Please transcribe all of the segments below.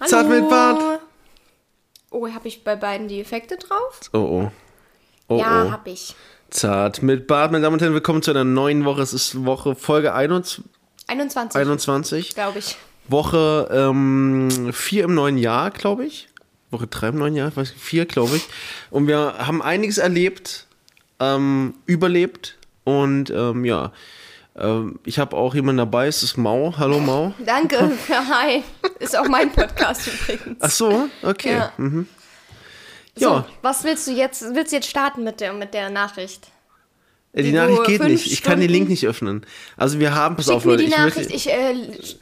Hallo. Zart mit Bart. Oh, habe ich bei beiden die Effekte drauf? Oh oh. Oh ja, oh. hab ich. Zart mit Bart, meine Damen und Herren, willkommen zu einer neuen Woche. Es ist Woche Folge 21, 21, 21. glaube ich. Woche 4 ähm, vier im neuen Jahr, glaube ich. Woche 3 im neuen Jahr, ich weiß nicht, 4, glaube ich. Und wir haben einiges erlebt, ähm, überlebt und ähm, ja. Ähm, ich habe auch jemanden dabei, es ist Mau. Hallo Mau. Danke. Hi. Ist auch mein Podcast übrigens. Ach so, okay. Ja. Mhm. So, Ja, was willst du jetzt? Willst du jetzt starten mit der, mit der Nachricht? äh, die die Nachricht geht nicht. Ich kann den Stunden- Link nicht öffnen. Also wir haben, pass Schick auf mir Leute, die ich Nachricht, möchte, ich äh,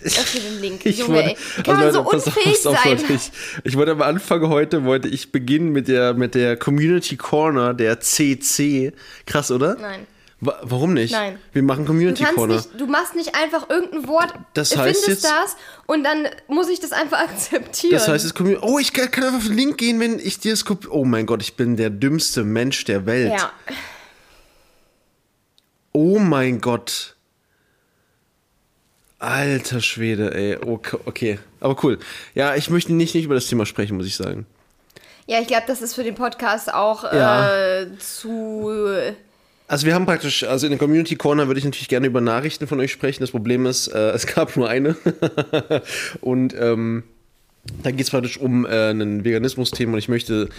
öffne den Link. Ich Junge, wollte, ey. Kann man also so pass auf, unfähig auf, sein? Leute, ich, ich wollte am Anfang heute, wollte ich beginnen mit der, mit der Community Corner, der CC. Krass, oder? Nein. Wa warum nicht? Nein. Wir machen Du, Community kannst Corner. nicht, du machst nicht einfach irgendein Wort, Das heißt findest jetzt- das und dann muss ich das einfach akzeptieren. Das heißt, es kommt, oh, ich kann, kann einfach auf den Link gehen, wenn ich dir das kopiere. Oh mein Gott, ich bin der dümmste Mensch der Welt. ja, Oh mein Gott. Alter Schwede, ey. Okay, okay. Aber cool. Ja, ich möchte nicht, nicht über das Thema sprechen, muss ich sagen. ja, ich glaube, das ist für den Podcast auch Ja. äh, zu. Also wir haben praktisch, also in der Community Corner würde ich natürlich gerne über Nachrichten von euch sprechen. Das Problem ist, äh, es gab nur eine. und ähm, da geht es praktisch um äh, ein Veganismus-Thema und ich möchte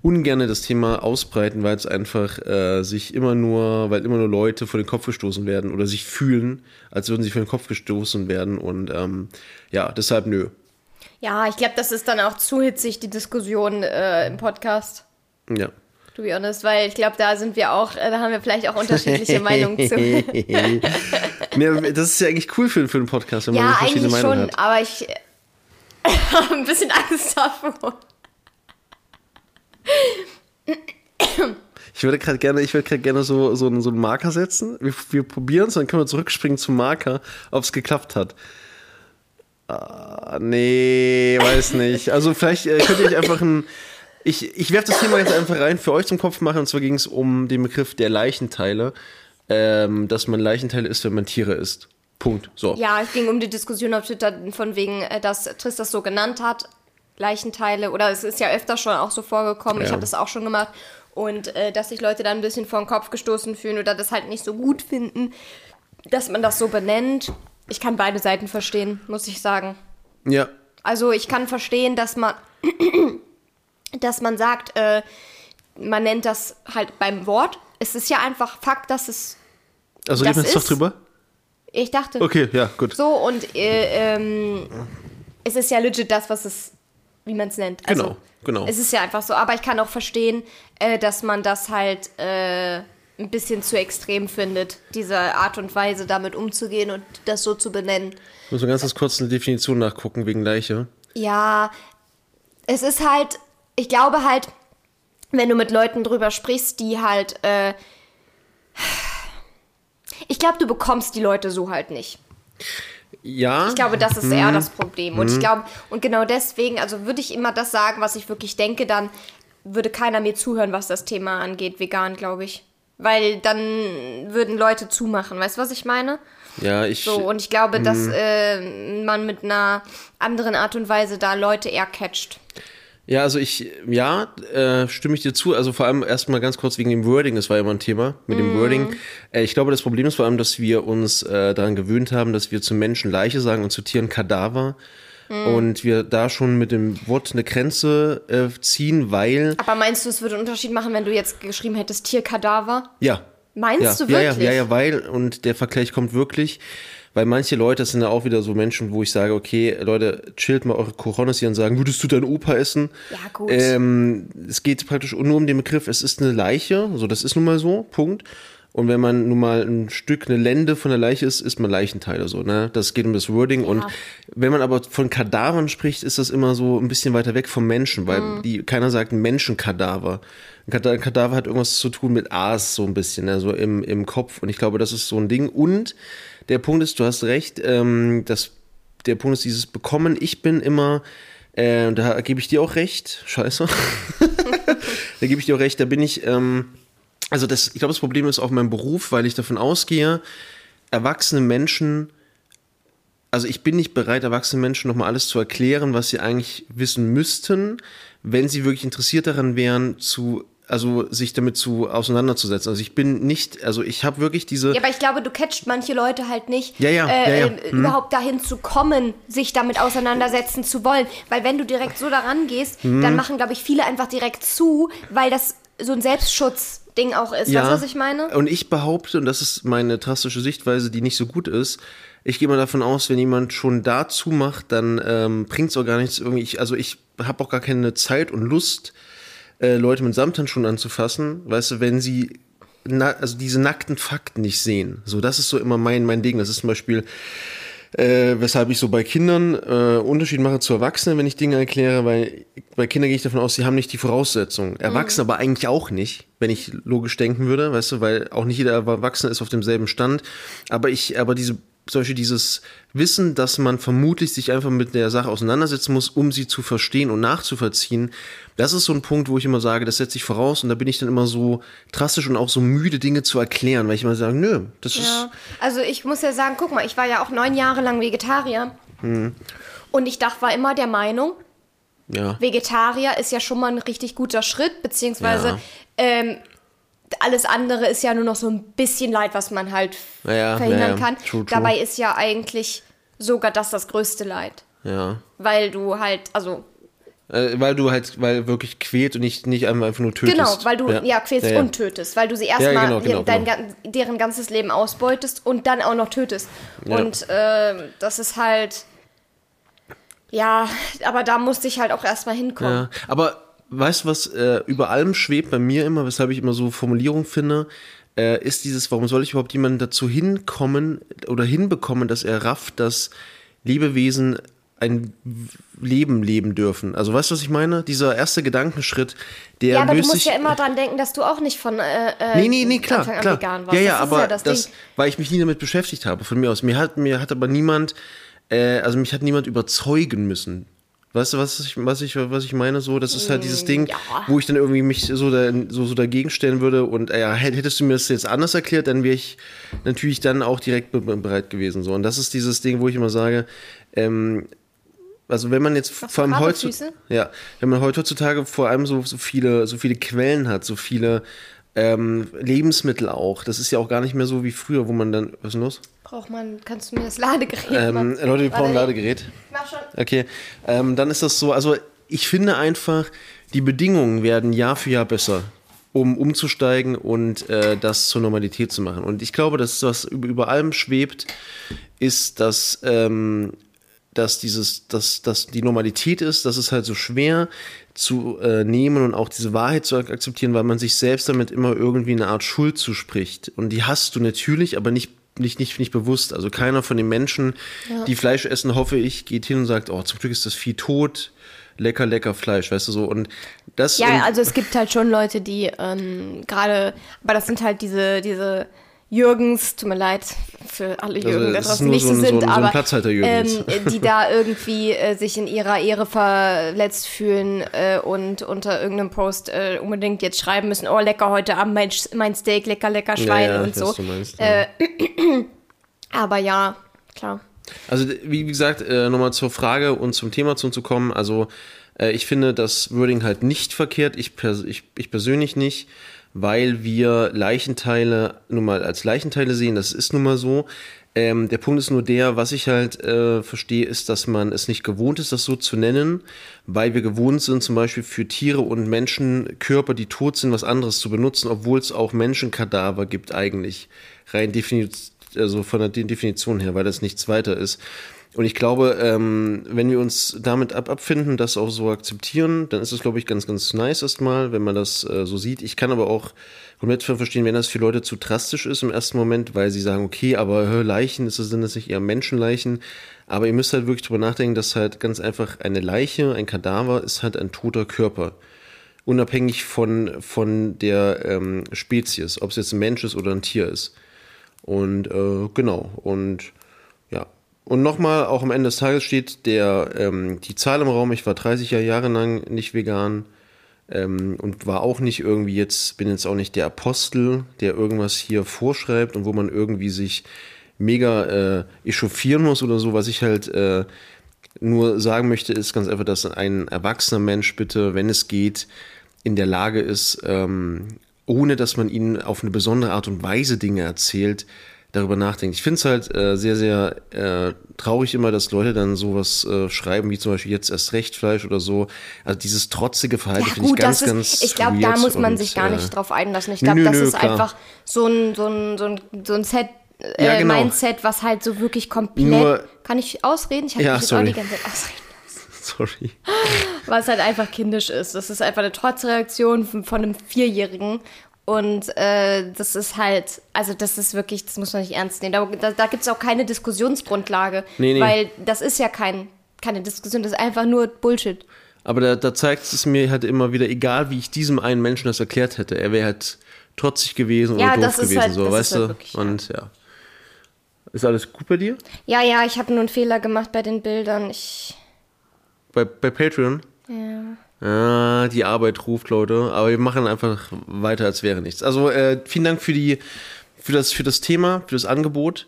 ungern das Thema ausbreiten, weil es einfach äh, sich immer nur, weil immer nur Leute vor den Kopf gestoßen werden oder sich fühlen, als würden sie vor den Kopf gestoßen werden. Und ähm, ja, deshalb nö. Ja, ich glaube, das ist dann auch zu hitzig, die Diskussion äh, im Podcast. Ja. To be honest, weil ich glaube, da sind wir auch, äh, da haben wir vielleicht auch unterschiedliche Meinungen zu. das ist ja eigentlich cool für, für einen Podcast, wenn man so Ja, verschiedene eigentlich Meinungen schon, hat. aber ich habe ein bisschen Angst davor. Ich würde gerade gerne, ich würde gerade gerne so, so, einen, so einen Marker setzen. Wir, wir probieren es, dann können wir zurückspringen zum Marker, ob es geklappt hat. Ah, nee, weiß nicht. Also vielleicht äh, könnt ihr euch einfach ein. Ich, ich werfe das Thema jetzt einfach rein für euch zum Kopf machen. Und zwar ging es um den Begriff der Leichenteile. Ähm, dass man Leichenteile isst, wenn man Tiere isst. Punkt. So. Ja, es ging um die Diskussion auf Twitter von wegen, äh, dass Triss das so genannt hat, Leichenteile, oder es ist ja öfter schon auch so vorgekommen, ich Ja. habe das auch schon gemacht, und äh, dass sich Leute dann ein bisschen vor den Kopf gestoßen fühlen oder das halt nicht so gut finden, dass man das so benennt. Ich kann beide Seiten verstehen, muss ich sagen. Ja. Also ich kann verstehen, dass man, dass man sagt, äh, man nennt das halt beim Wort. Es ist ja einfach Fakt, dass es, Also reden wir jetzt doch drüber? ich dachte, Okay, ja, gut. so und äh, ähm, es ist ja legit das, was es, wie man es nennt. Also, Genau, genau. Es ist ja einfach so, aber ich kann auch verstehen, äh, dass man das halt äh, ein bisschen zu extrem findet, diese Art und Weise damit umzugehen und das so zu benennen. Ich muss mal ganz kurz eine Definition nachgucken wegen Leiche. Ja, es ist halt, ich glaube halt, wenn du mit Leuten drüber sprichst, die halt, äh, ich glaube, du bekommst die Leute so halt nicht. Ja. Ich glaube, das ist Mhm. eher das Problem. Und ich glaube, und genau deswegen, also würde ich immer das sagen, was ich wirklich denke, dann würde keiner mir zuhören, was das Thema angeht, vegan, glaube ich. Weil dann würden Leute zumachen. Weißt du, was ich meine? ja, ich. So, und ich glaube, dass Mhm. äh, man mit einer anderen Art und Weise da Leute eher catcht. Ja, also ich, ja, äh, stimme ich dir zu. Also vor allem erstmal ganz kurz wegen dem Wording, das war ja immer ein Thema mit dem Wording. Äh, ich glaube, das Problem ist vor allem, dass wir uns äh, daran gewöhnt haben, dass wir zu Menschen Leiche sagen und zu Tieren Kadaver. Und wir da schon mit dem Wort eine Grenze äh, ziehen, weil, Aber meinst du, es würde einen Unterschied machen, wenn du jetzt geschrieben hättest Tierkadaver? ja. Meinst ja, du ja, ja, wirklich? ja, ja, weil, und der Vergleich kommt wirklich, weil manche Leute, das sind ja auch wieder so Menschen, wo ich sage, okay, Leute, chillt mal eure Coronas hier und sagen, würdest du deinen Opa essen? Ja, gut. Ähm, es geht praktisch nur um den Begriff, es ist eine Leiche, so das ist nun mal so, Punkt. Und wenn man nun mal ein Stück, eine Lende von der Leiche ist, ist man Leichenteile so, ne? Das geht um das Wording. Und wenn man aber von Kadavern spricht, ist das immer so ein bisschen weiter weg vom Menschen, weil Mhm. die, keiner sagt Menschenkadaver. Ein Kada- ein Kadaver hat irgendwas zu tun mit Aas, so ein bisschen, ne? so im, im Kopf. Und ich glaube, das ist so ein Ding. Und der Punkt ist, du hast recht, ähm, das, der Punkt ist dieses Bekommen. Ich bin immer, äh, da gebe ich dir auch recht, scheiße. da gebe ich dir auch recht, da bin ich, ähm, also das, ich glaube, das Problem ist auch mein Beruf, weil ich davon ausgehe, erwachsene Menschen also ich bin nicht bereit, erwachsenen Menschen nochmal alles zu erklären, was sie eigentlich wissen müssten, wenn sie wirklich interessiert daran wären, zu also sich damit zu auseinanderzusetzen. Also ich bin nicht, also ich habe wirklich diese. Ja, aber ich glaube, du catcht manche Leute halt nicht, ja, ja, äh, ja, ja. Äh, überhaupt dahin zu kommen, sich damit auseinandersetzen zu wollen. Weil wenn du direkt so daran gehst, Mhm. dann machen, glaube ich, viele einfach direkt zu, weil das so ein Selbstschutzding auch ist. Weißt du, was ich meine? Und ich behaupte, und das ist meine drastische Sichtweise, die nicht so gut ist, ich gehe mal davon aus, wenn jemand schon dazu macht, dann ähm, bringt es auch gar nichts irgendwie. Ich, also ich habe auch gar keine Zeit und Lust, äh, Leute mit Samthandschuhen anzufassen, weißt du, wenn sie na, also diese nackten Fakten nicht sehen. So, das ist so immer mein, mein Ding. Das ist zum Beispiel, äh, weshalb ich so bei Kindern äh, Unterschied mache zu Erwachsenen, wenn ich Dinge erkläre, weil bei Kindern gehe ich davon aus, sie haben nicht die Voraussetzungen. Erwachsene aber eigentlich auch nicht, wenn ich logisch denken würde, weißt du, weil auch nicht jeder Erwachsene ist auf demselben Stand. Aber ich, aber diese zum Beispiel dieses Wissen, dass man vermutlich sich einfach mit der Sache auseinandersetzen muss, um sie zu verstehen und nachzuvollziehen, das ist so ein Punkt, wo ich immer sage, das setze ich voraus und da bin ich dann immer so drastisch und auch so müde, Dinge zu erklären, weil ich immer sage, nö, das ist. Ja, also ich muss ja sagen, guck mal, ich war ja auch neun Jahre lang Vegetarier. Hm. Und ich dachte, war immer der Meinung, Ja. Vegetarier ist ja schon mal ein richtig guter Schritt, beziehungsweise Ja. ähm, alles andere ist ja nur noch so ein bisschen Leid, was man halt Ja, verhindern ja, kann. True, true. Dabei ist ja eigentlich sogar das das größte Leid. Ja. Weil du halt, also Äh, weil du halt, weil wirklich quält und nicht, nicht einfach nur tötest. Genau, weil du ja, quälst ja, ja. und tötest, weil du sie erstmal genau, genau, dein, genau. deren ganzes Leben ausbeutest und dann auch noch tötest. Und äh, das ist halt. Ja, aber da musste ich halt auch erstmal hinkommen. Ja, aber weißt du, was äh, über allem schwebt bei mir immer, weshalb ich immer so Formulierungen finde, äh, ist dieses, warum soll ich überhaupt jemanden dazu hinkommen oder hinbekommen, dass er rafft, dass Lebewesen ein Leben leben dürfen. Also weißt du, was ich meine? Dieser erste Gedankenschritt, der Ja, aber du musst ja immer dran denken, dass du auch nicht von äh, äh, Nee, nee, nee, klar, Anfang an klar. vegan warst. Ja, ja, das aber ja das, das, weil ich mich nie damit beschäftigt habe, von mir aus. Mir hat, mir hat aber niemand, äh, also mich hat niemand überzeugen müssen. Weißt du, was ich, was ich, was ich meine? So, das ist halt dieses Ding, Mm, ja. wo ich dann irgendwie mich so, da, so, so dagegen stellen würde. Und äh, ja, hätt- hättest du mir das jetzt anders erklärt, dann wäre ich natürlich dann auch direkt be be- bereit gewesen. So. Und das ist dieses Ding, wo ich immer sage, ähm, also wenn man jetzt vor allem Füße? ja, wenn man heutzutage vor allem so, so viele, so viele Quellen hat, so viele ähm, Lebensmittel auch. Das ist ja auch gar nicht mehr so wie früher, wo man dann, was ist denn los? Braucht man, kannst du mir das Ladegerät Ähm, machen? Leute, wir brauchen ein Ladegerät. Mach schon. Okay, ähm, dann ist das so, also ich finde einfach, die Bedingungen werden Jahr für Jahr besser, um umzusteigen und äh, das zur Normalität zu machen. Und ich glaube, dass was über, über allem schwebt, ist, dass, ähm, dass dieses, dass, dass die Normalität ist, dass es halt so schwer zu äh, nehmen und auch diese Wahrheit zu ak- akzeptieren, weil man sich selbst damit immer irgendwie eine Art Schuld zuspricht. Und die hast du natürlich, aber nicht nicht, nicht, nicht bewusst. Also keiner von den Menschen, die Fleisch essen, hoffe ich, geht hin und sagt, oh, zum Glück ist das Vieh tot, lecker, lecker Fleisch, weißt du so. Und das und, Ja, also es gibt halt schon Leute, die ähm, gerade, aber das sind halt diese, diese Jürgens, tut mir leid für alle Jürgen, das da draußen nicht so so ein- so sind, so ein aber Platzhalter-Jürgens. ähm, die da irgendwie äh, sich in ihrer Ehre verletzt fühlen äh, und unter irgendeinem Post äh, unbedingt jetzt schreiben müssen, oh lecker heute Abend mein, mein Steak, lecker, lecker ja, Schwein ja, und ich so. meinst, ja. Äh, aber ja, klar. Also wie gesagt, äh, nochmal zur Frage und zum Thema zu, zu kommen. Also äh, ich finde das Wording halt nicht verkehrt, ich, pers ich, ich persönlich nicht, weil wir Leichenteile nun mal als Leichenteile sehen, das ist nun mal so. Ähm, der Punkt ist nur der, was ich halt äh, verstehe, ist, dass man es nicht gewohnt ist, das so zu nennen, weil wir gewohnt sind, zum Beispiel für Tiere und Menschen Körper, die tot sind, was anderes zu benutzen, obwohl es auch Menschenkadaver gibt eigentlich. Rein definiert, also von der De- Definition her, weil das nichts weiter ist. Und ich glaube, ähm, wenn wir uns damit ab abfinden, das auch so akzeptieren, dann ist es, glaube ich, ganz, ganz nice erstmal, wenn man das äh, so sieht. Ich kann aber auch komplett verstehen, wenn das für Leute zu drastisch ist im ersten Moment, weil sie sagen, okay, aber hör, Leichen, ist das, sind das nicht eher Menschenleichen? Aber ihr müsst halt wirklich drüber nachdenken, dass halt ganz einfach eine Leiche, ein Kadaver, ist halt ein toter Körper unabhängig von, von der ähm, Spezies, ob es jetzt ein Mensch ist oder ein Tier ist. Und äh, genau, und. Und nochmal, auch am Ende des Tages steht der, ähm, die Zahl im Raum, ich war 30 Jahre lang nicht vegan ähm, und war auch nicht irgendwie jetzt, bin jetzt auch nicht der Apostel, der irgendwas hier vorschreibt und wo man irgendwie sich mega äh, echauffieren muss oder so. Was ich halt äh, nur sagen möchte, ist ganz einfach, dass ein erwachsener Mensch bitte, wenn es geht, in der Lage ist, ähm, ohne dass man ihnen auf eine besondere Art und Weise Dinge erzählt, darüber nachdenkt. Ich finde es halt äh, sehr, sehr äh, traurig immer, dass Leute dann sowas äh, schreiben, wie zum Beispiel jetzt erst recht Fleisch oder so. Also dieses trotzige Verhalten Ja, finde ich ganz, ist, ganz ich glaube, da muss man und, sich gar äh, nicht drauf einlassen. Ich glaube, das nö, ist klar. einfach so ein, so ein, so ein, so ein Set, äh, Ja, genau. Mindset, was halt so wirklich komplett. Nur- kann ich ausreden? Ich habe Ja, mich jetzt sorry. auch die ganze Zeit ausreden. Sorry. Was halt einfach kindisch ist. Das ist einfach eine Trotzreaktion von, von einem Vierjährigen. Und äh, das ist halt, also das ist wirklich, das muss man nicht ernst nehmen. Da, da, da gibt es auch keine Diskussionsgrundlage. Nee, nee. Weil das ist ja kein, keine Diskussion, das ist einfach nur Bullshit. Aber da, da zeigt es mir halt immer wieder, egal wie ich diesem einen Menschen das erklärt hätte, er wäre halt trotzig gewesen Ja, oder doof gewesen, halt- so, weißt halt du? wirklich, ja. Und ja. Ist alles gut bei dir? Ja, ja, ich habe nur einen Fehler gemacht bei den Bildern. Ich, Bei, bei Patreon? ja. Ja, die Arbeit ruft, Leute. Aber wir machen einfach weiter, als wäre nichts. Also äh, vielen Dank für die, für das, für das Thema, für das Angebot.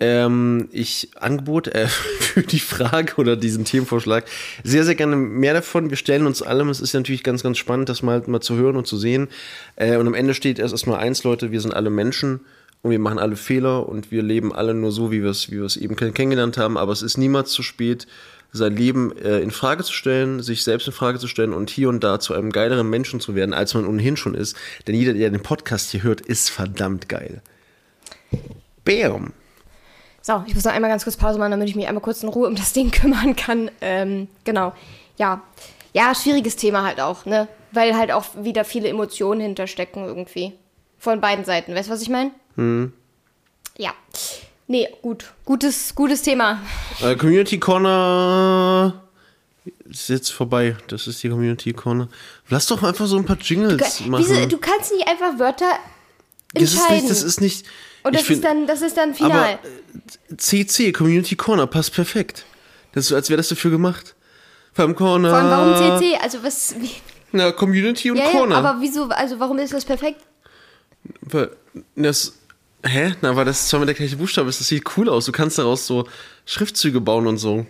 Ähm, ich Angebot äh, für die Frage oder diesen Themenvorschlag. Sehr, sehr gerne mehr davon. Wir stellen uns allem. Es ist ja natürlich ganz, ganz spannend, das mal, mal zu hören und zu sehen. Äh, und am Ende steht erst erstmal eins, Leute. Wir sind alle Menschen und wir machen alle Fehler und wir leben alle nur so, wie wir es, wie wir es eben kenn- kennengelernt haben. Aber es ist niemals zu spät, sein Leben äh, in Frage zu stellen, sich selbst in Frage zu stellen und hier und da zu einem geileren Menschen zu werden, als man ohnehin schon ist. Denn jeder, der den Podcast hier hört, ist verdammt geil. Bam. So, ich muss noch einmal ganz kurz Pause machen, damit ich mich einmal kurz in Ruhe um das Ding kümmern kann. Ähm, genau. Ja. Ja, schwieriges Thema halt auch, ne? Weil halt auch wieder viele Emotionen hinterstecken irgendwie. Von beiden Seiten. Weißt du, was ich meine? Ja. Nee, gut. Gutes, gutes Thema. Äh, Community Corner ist jetzt vorbei. Das ist die Community Corner. Lass doch einfach so ein paar Jingles machen. Wieso, du kannst nicht einfach Wörter das, ist entscheiden. nicht, das ist nicht. Und ich das find- ist dann, das ist dann final. Aber äh, CC, Community Corner, passt perfekt. Das ist so, als wäre das dafür gemacht. Beim Corner. Vor allem, warum CC? Also was. Wie, Na, Community und ja, ja, Corner. aber wieso, also warum ist das perfekt? Weil das. Hä? Na, weil das zweimal der gleiche Buchstabe ist. Das sieht cool aus. Du kannst daraus so Schriftzüge bauen und so.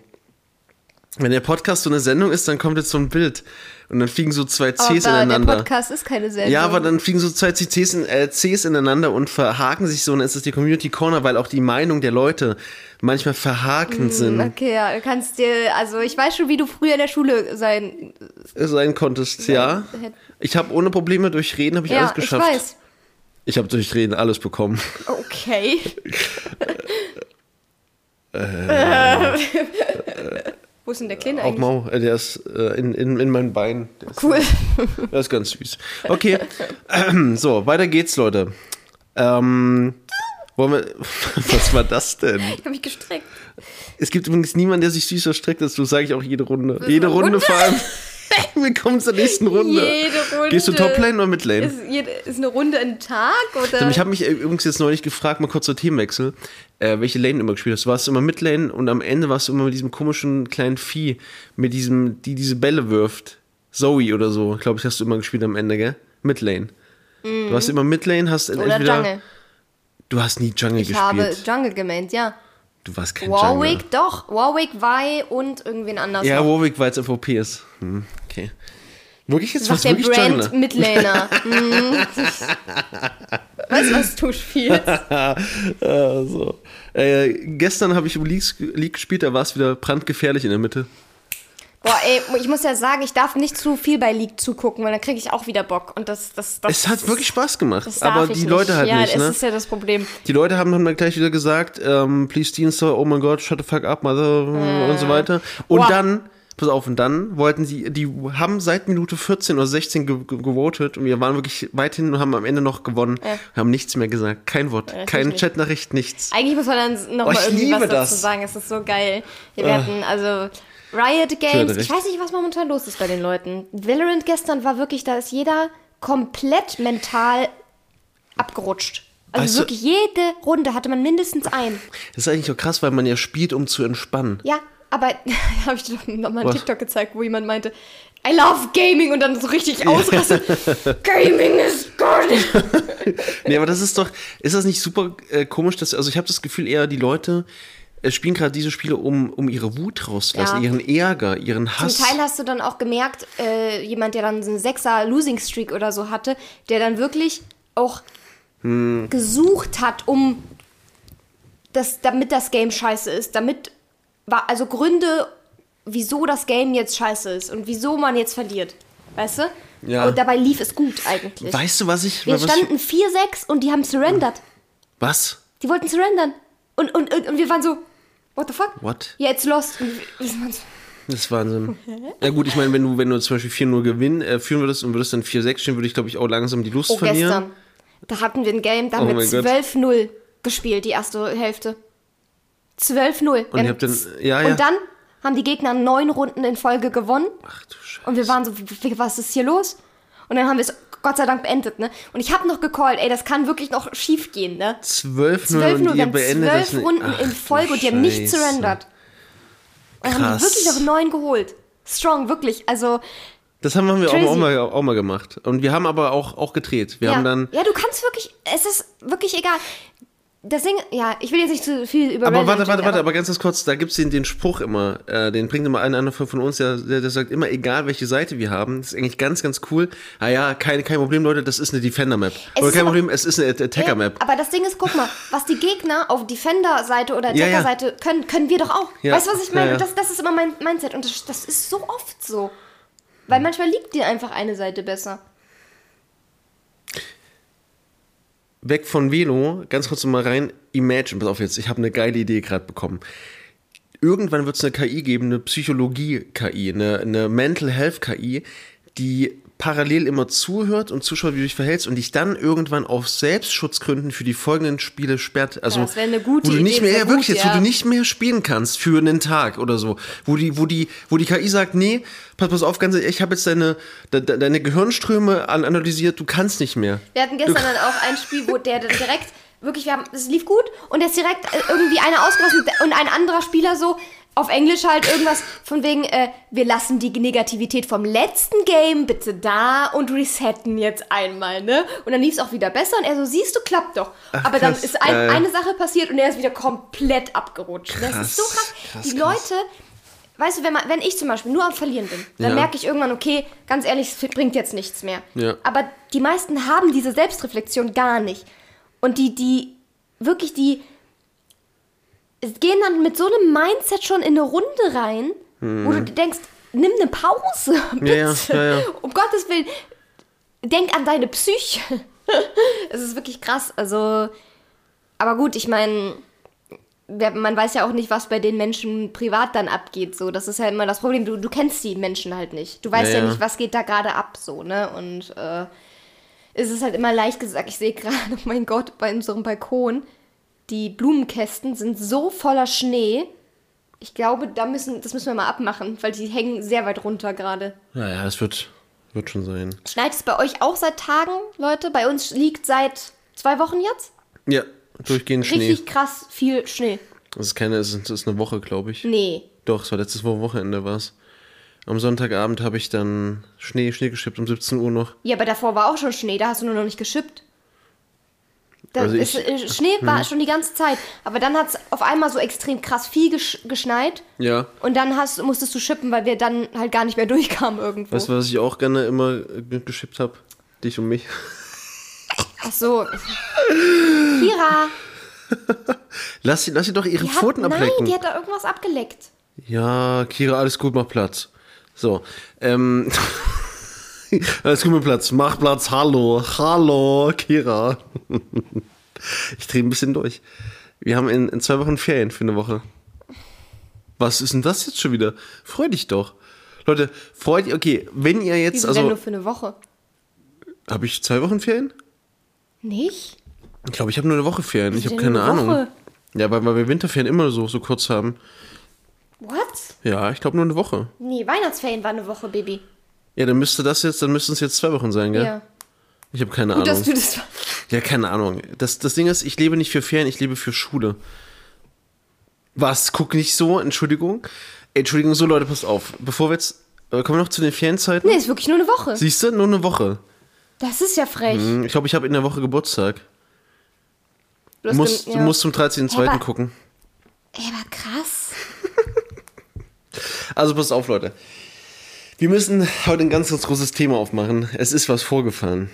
Wenn der Podcast so eine Sendung ist, dann kommt jetzt so ein Bild. Und dann fliegen so zwei Cs aber der ineinander. Podcast ist keine Sendung. Ja, aber dann fliegen so zwei Cs, in, äh, Cs ineinander und verhaken sich so und dann ist es die Community Corner, weil auch die Meinung der Leute manchmal verhakend sind, Okay, ja, du kannst dir, also ich weiß schon, wie du früher in der Schule sein. sein konntest. Ja. hätt- Ich habe ohne Probleme durch Reden habe ich ja, alles ich geschafft. weiß. Ich habe durch Reden alles bekommen. Okay. Wo ist denn der Kleine Auch eigentlich? Mau, äh, der ist äh, in, in, in meinem Bein. Der ist, Cool. der ist ganz süß. Okay, so, weiter geht's, Leute. Ähm, wollen wir, was war das denn? Ich habe mich gestreckt. Es gibt übrigens niemanden, der sich süßer streckt als du, sage ich auch jede Runde. Jede Runde, Runde? vor allem. Wir kommen zur nächsten Runde. Jede Runde. Gehst du Toplane oder Midlane? Ist, jede- ist eine Runde ein Tag oder? Ähm, Ich habe mich äh, übrigens jetzt neulich gefragt, mal kurz zur Themenwechsel, äh, welche Lane du immer gespielt hast. Warst du immer Midlane und am Ende warst du immer mit diesem komischen kleinen Vieh, mit diesem, die diese Bälle wirft. Zoe oder so, glaube ich, hast du immer gespielt am Ende, gell? Midlane. Du hast immer Midlane, hast oder entweder. Jungle. Du hast nie Jungle Ich gespielt. habe Jungle gemeint, ja. Du warst kein Jungle. Warwick, doch. Warwick, Vi und irgendwen anders. Ja, noch. Warwick, weil es FOP ist. Hm, okay. Wirklich jetzt? Was der wirklich Brand Jungler? Midlaner. Hm. weißt du, was du spielst? Also, äh, gestern habe ich im League, League gespielt, da war es wieder brandgefährlich in der Mitte. Boah, ey, ich muss ja sagen, ich darf nicht zu viel bei League zugucken, weil dann kriege ich auch wieder Bock. Und das, das, das Es hat wirklich Spaß gemacht, aber die Leute halt ja, nicht, das ne? ist ja das Problem. Die Leute haben dann gleich wieder gesagt, ähm, please Dienstag, oh mein Gott, shut the fuck up, mother, und so weiter. Und Boah. dann, pass auf, und dann wollten sie, die haben seit Minute 14 oder 16 ge ge gewotet und wir waren wirklich weit hin und haben am Ende noch gewonnen, Ja. haben nichts mehr gesagt, kein Wort, natürlich kein nicht. Chatnachricht, nichts. Eigentlich muss man dann Oh, nochmal ich irgendwie was dazu das. sagen. Es ist so geil. Wir hatten, also Riot Games, ich weiß nicht, was momentan los ist bei den Leuten. Valorant gestern war wirklich, da ist jeder komplett mental abgerutscht. Also du- wirklich jede Runde hatte man mindestens einen. Das ist eigentlich auch krass, weil man ja spielt, um zu entspannen. Ja, aber habe ich dir doch nochmal einen? TikTok gezeigt, wo jemand meinte, I love Gaming und dann so richtig ausrastet. Gaming ist good. Nee, aber das ist doch, ist das nicht super äh, komisch, dass, also ich habe das Gefühl eher, die Leute spielen gerade diese Spiele, um, um ihre Wut rauszulassen, Ja. ihren Ärger, ihren Zum Hass. Teil hast du dann auch gemerkt, äh, jemand, der dann so einen Sechser Losing Streak oder so hatte, der dann wirklich auch Hm. gesucht hat, um das, damit das Game scheiße ist, damit war also Gründe, wieso das Game jetzt scheiße ist und wieso man jetzt verliert. Weißt du? Ja. Und dabei lief es gut eigentlich. Weißt du, was ich, Wir was standen 4-6 und die haben surrendered. was? Die wollten surrendern. Und, und, und, und wir waren so, what the fuck? What? Ja, it's lost. Das ist Wahnsinn. Ja gut, ich meine, wenn du, wenn du zum Beispiel 4-0 gewinnen, äh, führen würdest und würdest dann 4-6 stehen, würde ich, glaube ich, auch langsam die Lust Oh, verlieren. gestern. Da hatten wir ein Game, da haben Oh wir mein Gott. 12-0 gespielt, die erste Hälfte. 12-0. Und dann, ja, ja. Und dann haben die Gegner neun Runden in Folge gewonnen. Ach du Scheiße. Und wir waren so, was ist hier los? Und dann haben wir es Gott sei Dank beendet, ne? Und ich habe noch gecallt, ey, das kann wirklich noch schief gehen, ne? 12-0 12 und wir ihr haben zwölf. Runden Ach in Folge und die haben nicht surrendert. Und dann haben Krass. die wirklich noch neun geholt. Strong, wirklich. Also, Das haben wir auch, auch, mal, auch mal gemacht. Und wir haben aber auch, auch gedreht. Wir ja. haben dann. ja, du kannst wirklich, es ist wirklich egal. Das Ding, ja, ich will jetzt nicht zu viel über Aber warte, warte, warte, aber ganz, ganz kurz, da gibt's den, den Spruch immer, äh, den bringt immer einer von uns, der, der, sagt immer, egal welche Seite wir haben, das ist eigentlich ganz, ganz cool. Ah ja, kein, kein Problem, Leute, das ist eine Defender-Map. Es Oder kein aber- Problem, es ist eine Attacker-Map. Aber das Ding ist, guck mal, was die Gegner auf Defender-Seite oder Ja, ja. Attacker-Seite können, können wir doch auch. Ja. Weißt du, was ich meine? Ja, ja. Das, das ist immer mein Mindset und das, das ist so oft so. Weil manchmal liegt dir einfach eine Seite besser. Weg von Velo, ganz kurz mal rein, Imagine, pass auf jetzt, ich habe eine geile Idee gerade bekommen. Irgendwann wird es eine KI geben, eine Psychologie-KI, eine, eine Mental Health-KI, die parallel immer zuhört und zuschaut, wie du dich verhältst und dich dann irgendwann aus Selbstschutzgründen für die folgenden Spiele sperrt. Also, Ja, das wäre eine gute wo du Idee, nicht mehr, das ja, wirklich gut, jetzt, wo ja. du nicht mehr spielen kannst für einen Tag oder so. Wo die, wo die, wo die KI sagt, nee, pass, pass auf, ganz ich habe jetzt deine, de, de, deine Gehirnströme an- analysiert, du kannst nicht mehr. Wir hatten gestern dann auch ein Spiel, wo der dann direkt, wirklich, wir haben, es lief gut und der ist direkt äh, irgendwie einer ausgelassen und ein anderer Spieler so, auf Englisch halt irgendwas von wegen, äh, wir lassen die Negativität vom letzten Game bitte da und resetten jetzt einmal, ne? Und dann lief es auch wieder besser und er so, siehst du, klappt doch. Ach, Aber dann krass, ist ein, äh. eine Sache passiert und er ist wieder komplett abgerutscht. das Krass, ist so krass. krass, die krass. Leute, weißt du, wenn, man, wenn ich zum Beispiel nur am Verlieren bin, dann Ja. merke ich irgendwann, okay, ganz ehrlich, es bringt jetzt nichts mehr. Ja. Aber die meisten haben diese Selbstreflexion gar nicht. Und die, die, wirklich die, gehen dann mit so einem Mindset schon in eine Runde rein, wo du denkst, nimm eine Pause, bitte. Hm. ja, ja, ja. Um Gottes Willen, denk an deine Psyche. es ist wirklich krass. Also, aber gut, ich meine, man weiß ja auch nicht, was bei den Menschen privat dann abgeht. So, das ist ja immer das Problem. Du, du kennst die Menschen halt nicht. Du weißt ja. nicht, was geht da gerade ab, so, ne? Und äh, es ist halt immer leicht gesagt. Ich sehe gerade, oh mein Gott, bei unserem Balkon, die Blumenkästen sind so voller Schnee. Ich glaube, da müssen, das müssen wir mal abmachen, weil die hängen sehr weit runter gerade. Naja, es wird, wird schon sein. Schneit es bei euch auch seit Tagen, Leute? Bei uns liegt seit zwei Wochen jetzt Ja, durchgehend Schnee. richtig krass viel Schnee. Das ist keine, es ist, es eine Woche, glaube ich. Nee. Doch, es war letztes Woche Wochenende war's. Am Sonntagabend habe ich dann Schnee, Schnee geschippt um 17 Uhr noch. Ja, aber davor war auch schon Schnee, da hast du nur noch nicht geschippt. Da Also ist, ich- äh, Schnee war schon die ganze Zeit. Aber dann hat es auf einmal so extrem krass viel gesch geschneit. Ja. Und dann hast, musstest du schippen, weil wir dann halt gar nicht mehr durchkamen irgendwo. Weißt du, was ich auch gerne immer äh, geschippt habe? Dich und mich. Ach so. Kira. Lass sie, lass sie doch ihre Die hat, Pfoten nein, ablecken. die hat da irgendwas abgeleckt. Ja, Kira, alles gut, mach Platz. So, ähm. alles gut, mach Platz. Mach Platz, hallo. Hallo, Kira. ich drehe ein bisschen durch. Wir haben in, in zwei Wochen Ferien für eine Woche. Was ist denn das jetzt schon wieder? Freu dich doch. Leute, freut ihr, okay, wenn ihr jetzt, Wieso denn nur also, für eine Woche? habe ich zwei Wochen Ferien? Nicht? Ich glaube, ich habe nur eine Woche Ferien. Ich Wieso habe denn keine Ahnung. Woche? Ja, weil, weil wir Winterferien immer so, so kurz haben. What? Ja, ich glaube nur eine Woche. Nee, Weihnachtsferien war eine Woche, Baby. Ja, dann müsste das jetzt, dann müssten es jetzt zwei Wochen sein, gell? Ja. Ich habe keine Gut, dass Ahnung. du das. Ja, keine Ahnung. Das, das Ding ist, ich lebe nicht für Ferien, ich lebe für Schule. Was? Guck nicht so, Entschuldigung. Entschuldigung, so Leute, passt auf. Bevor wir jetzt. Äh, kommen wir noch zu den Ferienzeiten? Nee, ist wirklich nur eine Woche. Siehst du, nur eine Woche. Das ist ja frech. Hm, Ich glaube, ich habe in der Woche Geburtstag. Du hast musst, du ja. musst zum 13.2. Ja, aber- gucken. Ey, aber krass. Also pass auf, Leute. Wir müssen heute ein ganz, ganz großes Thema aufmachen. Es ist was vorgefallen.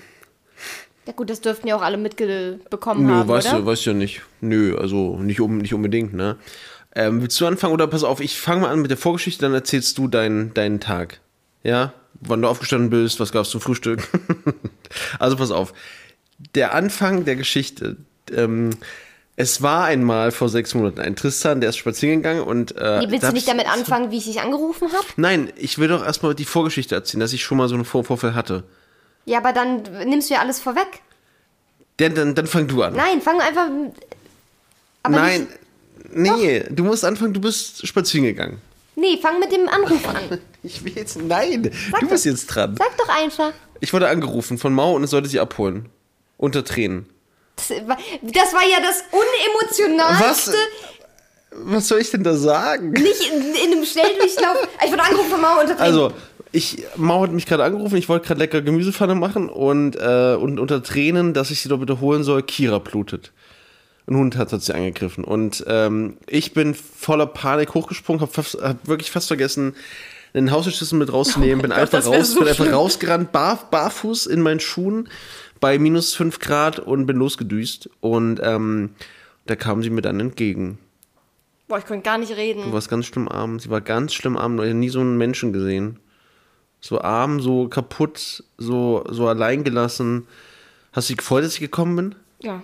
Ja gut, das dürften ja auch alle mitbekommen Nö, haben, weißt oder? du, weißt du ja nicht. Nö, also nicht, um, nicht unbedingt, ne? Ähm, willst du anfangen oder pass auf, ich fange mal an mit der Vorgeschichte, dann erzählst du deinen, deinen Tag. Ja? Wann du aufgestanden bist, was gab's zum Frühstück. also pass auf. Der Anfang der Geschichte. Ähm, es war einmal vor sechs Monaten ein Tristan, der ist spazieren gegangen und. Äh, Nee, willst du nicht ich- damit anfangen, wie ich dich angerufen habe? Nein, ich will doch erstmal die Vorgeschichte erzählen, dass ich schon mal so einen Vor Vorfall hatte. Ja, aber dann nimmst du ja alles vorweg. Dann, dann, dann fang du an. Nein, fang einfach. Aber Nein, nee, du musst anfangen, du bist spazieren gegangen. Nicht, nee, fang mit dem Anruf an. Ich will jetzt, nein, du doch. bist jetzt dran. Sag doch einfach. Ich wurde angerufen von Mau und es sollte sie abholen. Unter Tränen. Das war, ja das unemotionalste. Was soll ich denn da sagen? Nicht in, in einem Schnelldurchlauf. Ich wurde angerufen von Mauer unter Tränen. Also, ich, Mau hat mich gerade angerufen, ich wollte gerade lecker Gemüsepfanne machen und, äh, und unter Tränen, dass ich sie doch bitte holen soll, Kira blutet. Ein Hund hat, hat sie angegriffen. Und ähm, ich bin voller Panik hochgesprungen, habe hab wirklich fast vergessen, den Hausschlüssel mit rauszunehmen, bin Oh Gott, einfach raus, so bin einfach rausgerannt, bar, barfuß in meinen Schuhen bei minus 5 Grad und bin losgedüst. Und ähm, da kam sie mir dann entgegen. Boah, ich konnte gar nicht Du reden. warst ganz schlimm arm. Sie war ganz schlimm arm. Ich habe nie so einen Menschen gesehen. So arm, so kaputt, so, so allein gelassen. Hast du dich gefreut, dass ich gekommen bin? Ja.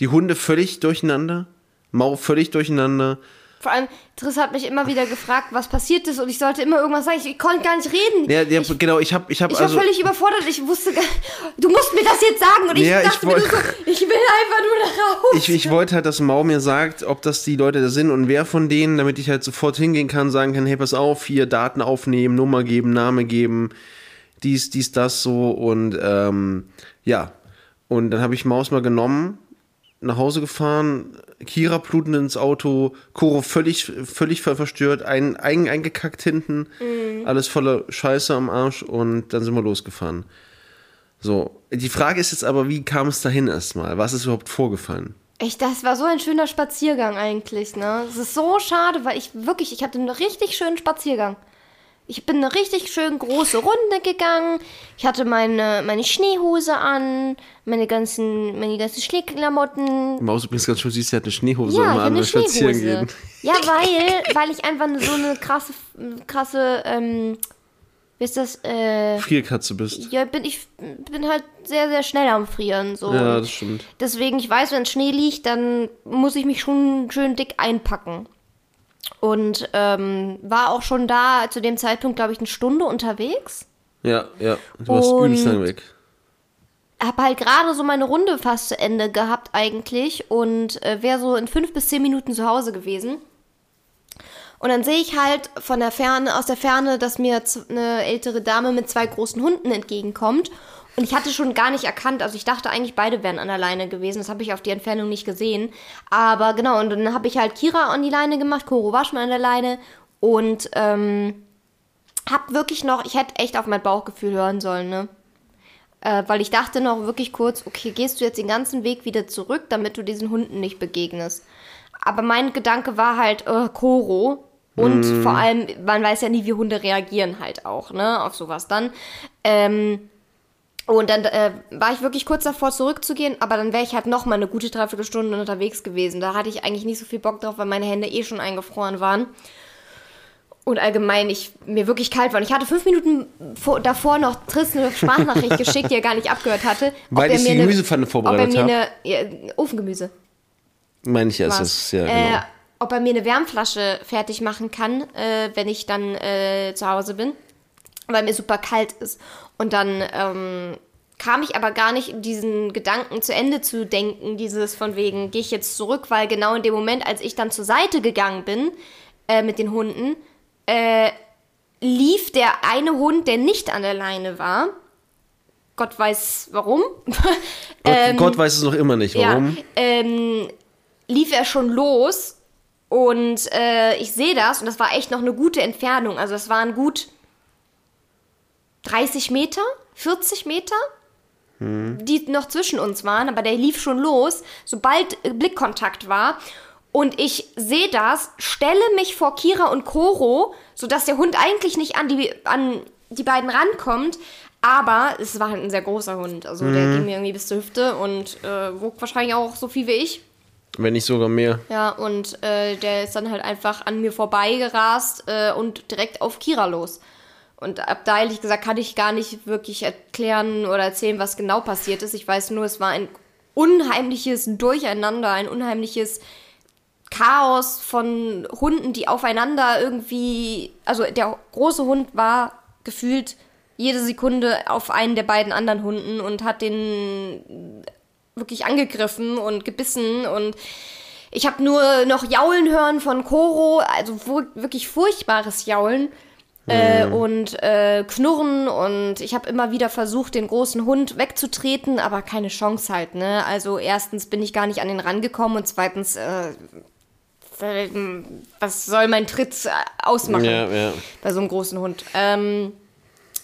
Die Hunde völlig durcheinander. Mau völlig durcheinander. Vor allem, Triss hat mich immer wieder gefragt, was passiert ist und ich sollte immer irgendwas sagen. Ich, ich konnte gar nicht reden. Ja, ja ich, genau, ich habe ich hab ich war also. völlig überfordert. Ich wusste gar Du musst mir das jetzt sagen. Und ich Ja, ich dachte mir so, ich will einfach nur da raus. Ich, ich wollte halt, dass Mau mir sagt, ob das die Leute da sind und wer von denen, damit ich halt sofort hingehen kann, sagen kann, hey, pass auf, hier Daten aufnehmen, Nummer geben, Name geben, dies, dies, das so und ähm, ja. Und dann habe ich Maus mal genommen, nach Hause gefahren, Kira blutend ins Auto, Koro völlig, völlig ver- verstört, ein, ein, eingekackt hinten, alles voller Scheiße am Arsch und dann sind wir losgefahren. So, die Frage ist jetzt aber, wie kam es dahin erstmal? Was ist überhaupt vorgefallen? Echt, das war so ein schöner Spaziergang eigentlich, ne? Es ist so schade, weil ich wirklich, ich hatte einen richtig schönen Spaziergang. Ich bin eine richtig schön große Runde gegangen. Ich hatte meine, meine Schneehose an, meine ganzen, meine ganzen Schneeklamotten. Maus übrigens ganz schön süß, sie hat eine Schneehose Ja, immer an, wenn spazieren gehen. Ja, weil, weil ich einfach so eine krasse, krasse, ähm, wie ist das, äh, Frierkatze bist. ja, bin ich bin halt sehr, sehr schnell am Frieren, so. Ja, das stimmt. Deswegen, ich weiß, wenn Schnee liegt, dann muss ich mich schon schön dick einpacken. Und ähm, war auch schon da zu dem Zeitpunkt, glaube ich, eine Stunde unterwegs. Ja, ja. Du warst übelst lang weg. Hab halt gerade so meine Runde fast zu Ende gehabt eigentlich und äh, wäre so in fünf bis zehn Minuten zu Hause gewesen. Und dann sehe ich halt von der Ferne, aus der Ferne, dass mir eine ältere Dame mit zwei großen Hunden entgegenkommt. Und ich hatte schon gar nicht erkannt, also ich dachte eigentlich, beide wären an der Leine gewesen. Das habe ich auf die Entfernung nicht gesehen. Aber genau, und dann habe ich halt Kira an die Leine gemacht, Koro war schon an der Leine. Und ähm, hab wirklich noch, ich hätte echt auf mein Bauchgefühl hören sollen, ne? Äh, weil ich dachte noch wirklich kurz, okay, gehst du jetzt den ganzen Weg wieder zurück, damit du diesen Hunden nicht begegnest. Aber mein Gedanke war halt, äh, Koro. Und vor allem, man weiß ja nie, wie Hunde reagieren halt auch, ne, auf sowas dann. Ähm, und dann äh, war ich wirklich kurz davor zurückzugehen, aber dann wäre ich halt noch mal eine gute Dreiviertelstunde unterwegs gewesen. Da hatte ich eigentlich nicht so viel Bock drauf, weil meine Hände eh schon eingefroren waren. Und allgemein ich mir wirklich kalt war. Und ich hatte fünf Minuten vor, davor noch Triss eine Sprachnachricht geschickt, die er gar nicht abgehört hatte. Weil er ich die Gemüsepfanne vorbereitet Ob er hab. mir eine ja, Ofengemüse Meine ich, ist das, ja, äh, genau. ob er mir eine Wärmflasche fertig machen kann, äh, wenn ich dann äh, zu Hause bin, weil mir super kalt ist. Und dann ähm, kam ich aber gar nicht in diesen Gedanken zu Ende zu denken, dieses von wegen, gehe ich jetzt zurück, weil genau in dem Moment, als ich dann zur Seite gegangen bin äh, mit den Hunden, äh, lief der eine Hund, der nicht an der Leine war, Gott weiß warum, Gott, Gott weiß es noch immer nicht, warum. ja, ähm, lief er schon los Und äh, ich sehe das und das war echt noch eine gute Entfernung. Also es waren gut 30 Meter, 40 Meter, die noch zwischen uns waren, aber der lief schon los, sobald äh, Blickkontakt war. Und ich sehe das, stelle mich vor Kira und Koro, sodass der Hund eigentlich nicht an die, an die beiden rankommt. Aber es war halt ein sehr großer Hund. Also der ging mir irgendwie bis zur Hüfte und äh, wog wahrscheinlich auch so viel wie ich. Wenn nicht sogar mehr. Ja, und äh, der ist dann halt einfach an mir vorbeigerast äh, und direkt auf Kira los. Und ab da, ehrlich gesagt, kann ich gar nicht wirklich erklären oder erzählen, was genau passiert ist. Ich weiß nur, es war ein unheimliches Durcheinander, ein unheimliches Chaos von Hunden, die aufeinander irgendwie. Also der große Hund war gefühlt jede Sekunde auf einen der beiden anderen Hunden und hat den wirklich angegriffen und gebissen und ich habe nur noch Jaulen hören von Koro, also wirklich furchtbares Jaulen äh, und äh, Knurren und ich habe immer wieder versucht, den großen Hund wegzutreten, aber keine Chance halt, ne? Also erstens bin ich gar nicht an den rangekommen und zweitens, äh, was soll mein Tritt äh, ausmachen Ja, ja. bei so einem großen Hund? Ähm,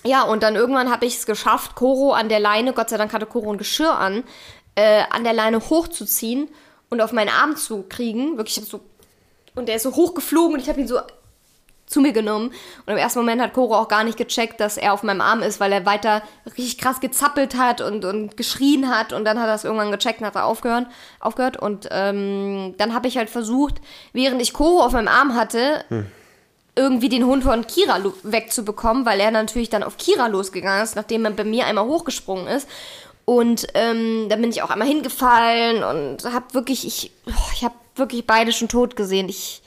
ja, und dann irgendwann habe ich es geschafft, Koro an der Leine, Gott sei Dank hatte Koro ein Geschirr an, äh, an der Leine hochzuziehen und auf meinen Arm zu kriegen. Wirklich, ich hab so. Und der ist so hochgeflogen und ich habe ihn so zu mir genommen. Und im ersten Moment hat Koro auch gar nicht gecheckt, dass er auf meinem Arm ist, weil er weiter richtig krass gezappelt hat und, und geschrien hat. Und dann hat er es irgendwann gecheckt und hat er aufgehört. aufgehört. Und ähm, dann habe ich halt versucht, während ich Koro auf meinem Arm hatte, irgendwie den Hund von Kira wegzubekommen, weil er natürlich dann auf Kira losgegangen ist, nachdem er bei mir einmal hochgesprungen ist. Und ähm, dann bin ich auch einmal hingefallen und habe wirklich, ich, oh, ich habe wirklich beide schon tot gesehen. Ich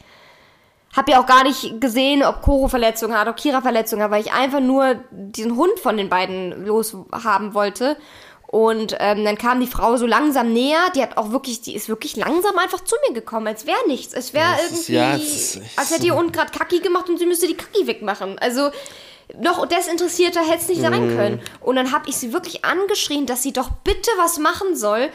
habe ja auch gar nicht gesehen, ob Koro Verletzungen hat, ob Kira Verletzungen hat, weil ich einfach nur diesen Hund von den beiden loshaben wollte. Und ähm, dann kam die Frau so langsam näher. Die hat auch wirklich, die ist wirklich langsam einfach zu mir gekommen, als wäre nichts. Es wäre irgendwie, ja, als hätte ihr Hund gerade Kacki gemacht und sie müsste die Kacki wegmachen. Also noch desinteressierter hätte es nicht sein können. Und dann habe ich sie wirklich angeschrien, dass sie doch bitte was machen soll.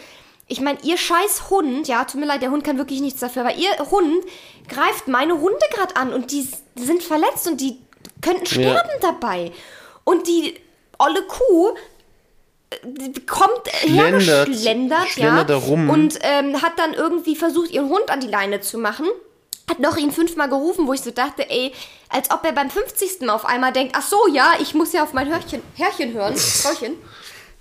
Ich meine, ihr scheiß Hund, ja, tut mir leid, der Hund kann wirklich nichts dafür, aber ihr Hund greift meine Hunde gerade an und die sind verletzt und die könnten sterben dabei. Und die olle Kuh äh, kommt Schlendert- hergeschlendert, schlendert ja, rum. und ähm, hat dann irgendwie versucht, ihren Hund an die Leine zu machen. Hat noch ihn fünfmal gerufen, wo ich so dachte, ey, als ob er beim 50. Mal auf einmal denkt, ach so, ja, ich muss ja auf mein Hörchen, Hörchen hören,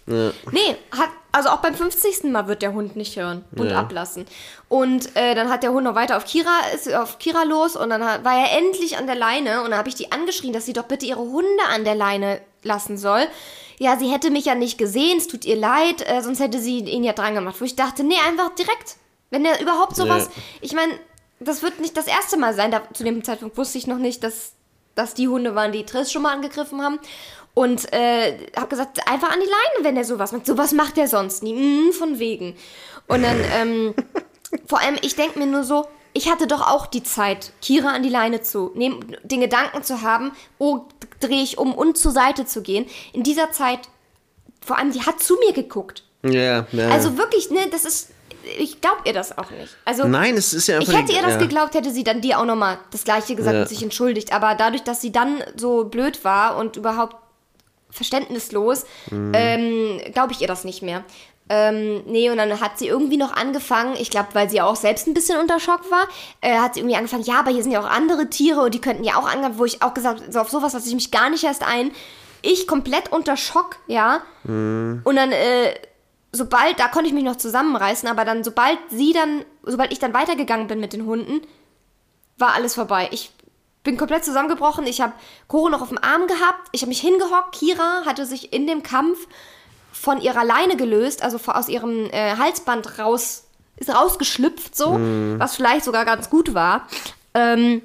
Frauchen. Nee, hat, also auch beim 50. Mal wird der Hund nicht hören und Ja. ablassen. Und äh, dann hat der Hund noch weiter auf Kira, ist auf Kira los und dann hat, war er endlich an der Leine und dann habe ich die angeschrien, dass sie doch bitte ihre Hunde an der Leine lassen soll. Ja, sie hätte mich ja nicht gesehen, es tut ihr leid, äh, sonst hätte sie ihn ja dran gemacht. Wo ich dachte, nee, einfach direkt. Wenn er überhaupt sowas. Ja. Ich meine, das wird nicht das erste Mal sein. Da, zu dem Zeitpunkt wusste ich noch nicht, dass, dass die Hunde waren, die Triss schon mal angegriffen haben. Und äh, habe gesagt, einfach an die Leine, wenn er sowas macht. Sowas macht er sonst nie. Mm, von wegen. Und dann, ähm, vor allem, ich denke mir nur so, ich hatte doch auch die Zeit, Kira an die Leine zu nehmen, den Gedanken zu haben, oh, drehe ich um und zur Seite zu gehen. In dieser Zeit, vor allem, die hat zu mir geguckt. Ja, ja. Also wirklich, ne, das ist, ich glaube ihr das auch nicht. Also Nein, es ist ja einfach. ich hätte ihr das ja. geglaubt, hätte sie dann dir auch nochmal das Gleiche gesagt Ja. und sich entschuldigt. Aber dadurch, dass sie dann so blöd war und überhaupt verständnislos, Mhm. ähm, glaube ich ihr das nicht mehr. Ähm, nee, und dann hat sie irgendwie noch angefangen, ich glaube, weil sie auch selbst ein bisschen unter Schock war, äh, hat sie irgendwie angefangen, ja, aber hier sind ja auch andere Tiere und die könnten ja auch angreifen, wo ich auch gesagt habe, so auf sowas lasse ich mich gar nicht erst ein. Ich komplett unter Schock, ja. Mhm. Und dann, äh, sobald, da konnte ich mich noch zusammenreißen, aber dann, sobald sie dann, sobald ich dann weitergegangen bin mit den Hunden, war alles vorbei. Ich bin komplett zusammengebrochen. Ich habe Koro noch auf dem Arm gehabt. Ich habe mich hingehockt. Kira hatte sich in dem Kampf von ihrer Leine gelöst, also aus ihrem äh, Halsband raus, ist rausgeschlüpft so, was vielleicht sogar ganz gut war. Ähm,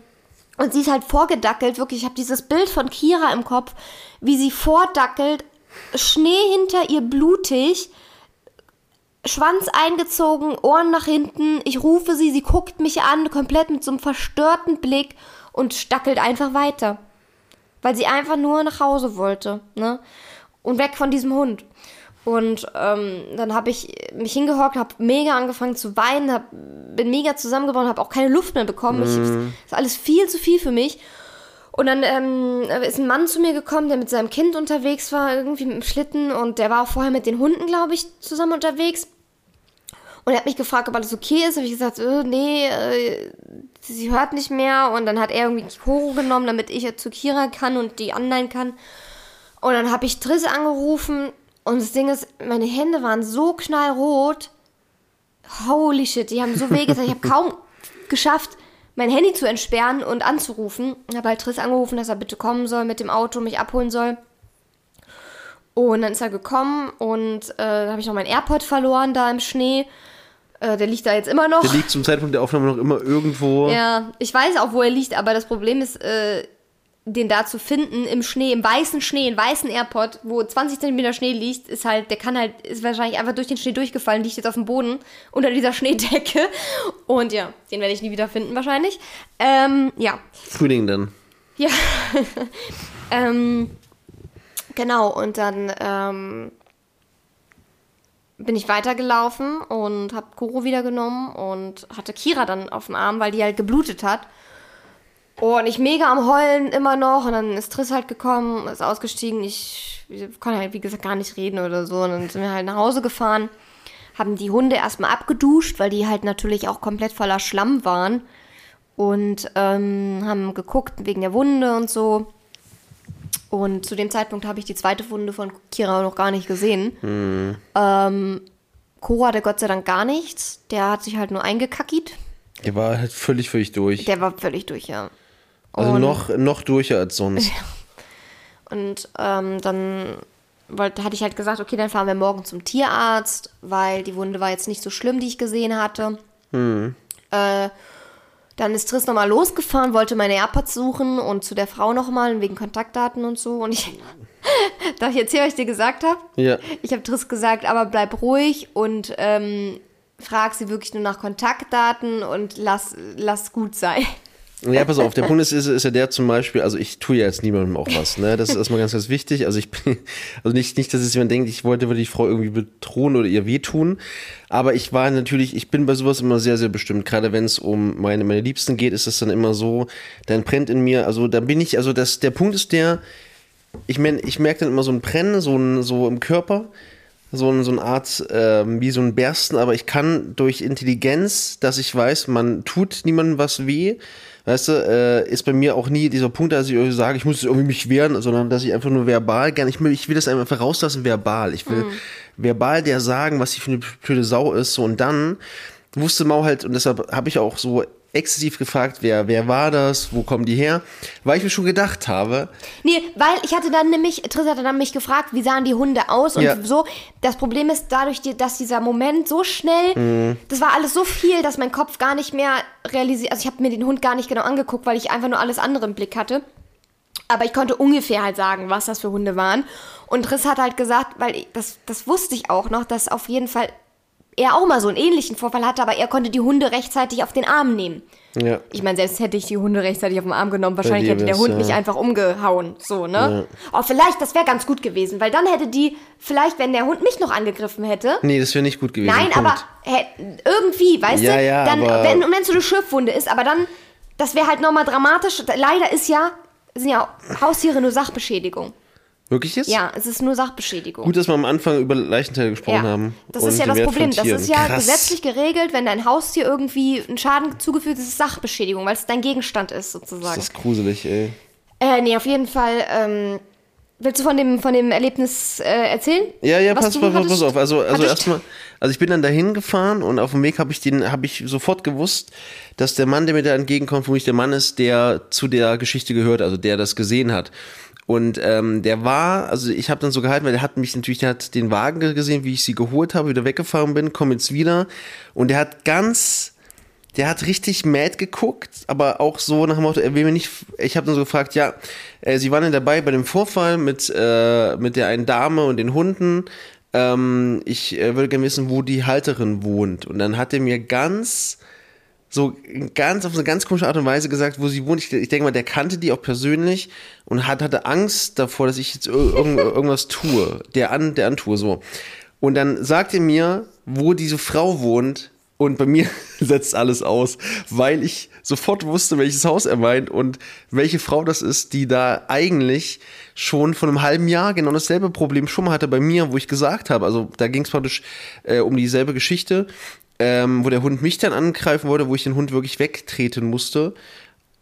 und sie ist halt vorgedackelt, wirklich. Ich habe dieses Bild von Kira im Kopf, wie sie vordackelt, Schnee hinter ihr blutig, Schwanz eingezogen, Ohren nach hinten. Ich rufe sie, sie guckt mich an, komplett mit so einem verstörten Blick und stackelt einfach weiter. Weil sie einfach nur nach Hause wollte, ne? Und weg von diesem Hund. Und ähm, dann habe ich mich hingehockt, habe mega angefangen zu weinen, hab, bin mega zusammengebrochen, habe auch keine Luft mehr bekommen. Ich, Mhm. das ist alles viel zu viel für mich. Und dann ähm, ist ein Mann zu mir gekommen, der mit seinem Kind unterwegs war, irgendwie mit dem Schlitten. Und der war auch vorher mit den Hunden, glaube ich, zusammen unterwegs. Und er hat mich gefragt, ob alles okay ist. Habe ich gesagt, äh, nee, äh, sie hört nicht mehr. Und dann hat er irgendwie Koro genommen, damit ich zu Kira kann und die anderen kann. Und dann habe ich Triss angerufen. Und das Ding ist, meine Hände waren so knallrot. Holy shit, die haben so wehgetan. Ich habe kaum geschafft, mein Handy zu entsperren und anzurufen. Ich habe halt Triss angerufen, dass er bitte kommen soll mit dem Auto, mich abholen soll. Und dann ist er gekommen und äh, habe ich noch meinen AirPod verloren da im Schnee. Äh, der liegt da jetzt immer noch. Der liegt zum Zeitpunkt der Aufnahme noch immer irgendwo. Ja, ich weiß auch, wo er liegt, aber das Problem ist, äh, den da zu finden im Schnee, im weißen Schnee, im weißen Airpod, wo 20 cm Schnee liegt, ist halt, der kann halt, ist wahrscheinlich einfach durch den Schnee durchgefallen, liegt jetzt auf dem Boden unter dieser Schneedecke. Und ja, den werde ich nie wieder finden wahrscheinlich. Ähm, ja. Frühling dann. Ja. ähm, genau, und dann ähm, bin ich weitergelaufen und habe wieder genommen und hatte Kira dann auf dem Arm, weil die halt geblutet hat. Und ich mega am Heulen immer noch. Und dann ist Triss halt gekommen, ist ausgestiegen. Ich, ich konnte halt, wie gesagt, gar nicht reden oder so. Und dann sind wir halt nach Hause gefahren, haben die Hunde erstmal abgeduscht, weil die halt natürlich auch komplett voller Schlamm waren. Und ähm, haben geguckt wegen der Wunde und so. Und zu dem Zeitpunkt habe ich die zweite Wunde von Kira noch gar nicht gesehen. Ähm, Cora hatte Gott sei Dank gar nichts. Der hat sich halt nur eingekackt. Der war halt völlig, völlig durch. Der war völlig durch, ja. also und- noch, noch durcher als sonst. Und ähm, dann wollte, hatte ich halt gesagt, okay, dann fahren wir morgen zum Tierarzt, weil die Wunde war jetzt nicht so schlimm, die ich gesehen hatte. Äh, dann ist Triss nochmal losgefahren, wollte meine AirPods suchen und zu der Frau nochmal wegen Kontaktdaten und so. Und ich, darf ich erzählen, was ich dir gesagt habe? Ja. Ich habe Triss gesagt, aber bleib ruhig und ähm, frag sie wirklich nur nach Kontaktdaten und lass, lass gut sein. Ja, pass auf, der Punkt ist, ist, ist ja der zum Beispiel, also ich tue ja jetzt niemandem auch was, ne? Das ist erstmal ganz, ganz wichtig. Also ich bin, also nicht, nicht, dass jetzt jemand denkt, ich wollte die Frau irgendwie bedrohen oder ihr wehtun. Aber ich war natürlich, ich bin bei sowas immer sehr, sehr bestimmt. Gerade wenn es um meine, meine Liebsten geht, ist es dann immer so, dann brennt in mir, also da bin ich, also das, der Punkt ist der, ich, mein, ich merke dann immer so ein Brennen, so, ein, so im Körper, so, ein, so eine Art, ähm, wie so ein Bersten, aber ich kann durch Intelligenz, dass ich weiß, man tut niemandem was weh, weißt du, äh, ist bei mir auch nie dieser Punkt, dass ich irgendwie sage, ich muss irgendwie mich wehren, sondern dass ich einfach nur verbal gerne, ich will, ich will das einfach rauslassen, verbal. Ich will verbal der sagen, was sie für eine blöde Sau ist, so und dann wusste Mau halt, und deshalb habe ich auch so exzessiv gefragt, wer, wer war das, wo kommen die her, weil ich mir schon gedacht habe, Nee, weil ich hatte dann nämlich, Triss hatte dann mich gefragt, wie sahen die Hunde aus und Ja. so. Das Problem ist dadurch, dass dieser Moment so schnell, Mhm. das war alles so viel, dass mein Kopf gar nicht mehr realisiert, also ich habe mir den Hund gar nicht genau angeguckt, weil ich einfach nur alles andere im Blick hatte. Aber ich konnte ungefähr halt sagen, was das für Hunde waren. Und Triss hat halt gesagt, weil ich, das, das wusste ich auch noch, dass auf jeden Fall er auch mal so einen ähnlichen Vorfall hatte, aber er konnte die Hunde rechtzeitig auf den Arm nehmen. ja, Ich meine, selbst hätte ich die Hunde rechtzeitig auf den Arm genommen, wahrscheinlich hätte der Hund ja. mich einfach umgehauen. So, ne? Oh, vielleicht, das wäre ganz gut gewesen, weil dann hätte die, vielleicht, wenn der Hund mich noch angegriffen hätte. nee, das wäre nicht gut gewesen. Nein, Punkt. aber hä, irgendwie, weißt Ja, du? ja, dann, aber- wenn wenn es so eine Schürfwunde ist, aber dann, das wäre halt nochmal dramatisch. Leider ist ja, sind ja Haustiere nur Sachbeschädigung. Wirklich jetzt? Ja, es ist nur Sachbeschädigung. Gut, dass wir am Anfang über Leichenteile gesprochen haben. Das ist ja das Problem. Das ist ja Krass. gesetzlich geregelt, wenn dein Haustier irgendwie einen Schaden zugefügt ist, ist es Sachbeschädigung, weil es dein Gegenstand ist, sozusagen. Das ist gruselig, ey. Äh, nee, auf jeden Fall. Ähm, willst du von dem, von dem Erlebnis äh, erzählen? Ja, ja, pass, pass, pass, hattest? auf. Also, also erstmal, also ich bin dann dahin gefahren und auf dem Weg habe ich den, habe ich sofort gewusst, dass der Mann, der mir da entgegenkommt, für mich der Mann ist, der zu der Geschichte gehört, also der das gesehen hat. Und ähm, der war, also ich habe dann so gehalten, weil der hat mich natürlich, der hat den Wagen gesehen, wie ich sie geholt habe, wieder weggefahren bin, komm jetzt wieder. Und der hat ganz, der hat richtig mad geguckt, aber auch so nach dem Motto, er will mir nicht, ich habe dann so gefragt, ja, äh, sie waren ja dabei bei dem Vorfall mit, äh, mit der einen Dame und den Hunden. Ähm, ich äh, würde gerne wissen, wo die Halterin wohnt. Und dann hat er mir ganz, so ganz auf eine ganz komische Art und Weise gesagt, wo sie wohnt. Ich, ich denke mal, der kannte die auch persönlich und hat, hatte Angst davor, dass ich jetzt ir irgend, irgendwas tue, der an, der antue, so. Und dann sagt er mir, wo diese Frau wohnt. Und bei mir setzt alles aus, weil ich sofort wusste, welches Haus er meint und welche Frau das ist, die da eigentlich schon vor einem halben Jahr genau dasselbe Problem schon mal hatte bei mir, wo ich gesagt habe, also da ging es praktisch äh, um dieselbe Geschichte, ähm, wo der Hund mich dann angreifen wollte, wo ich den Hund wirklich wegtreten musste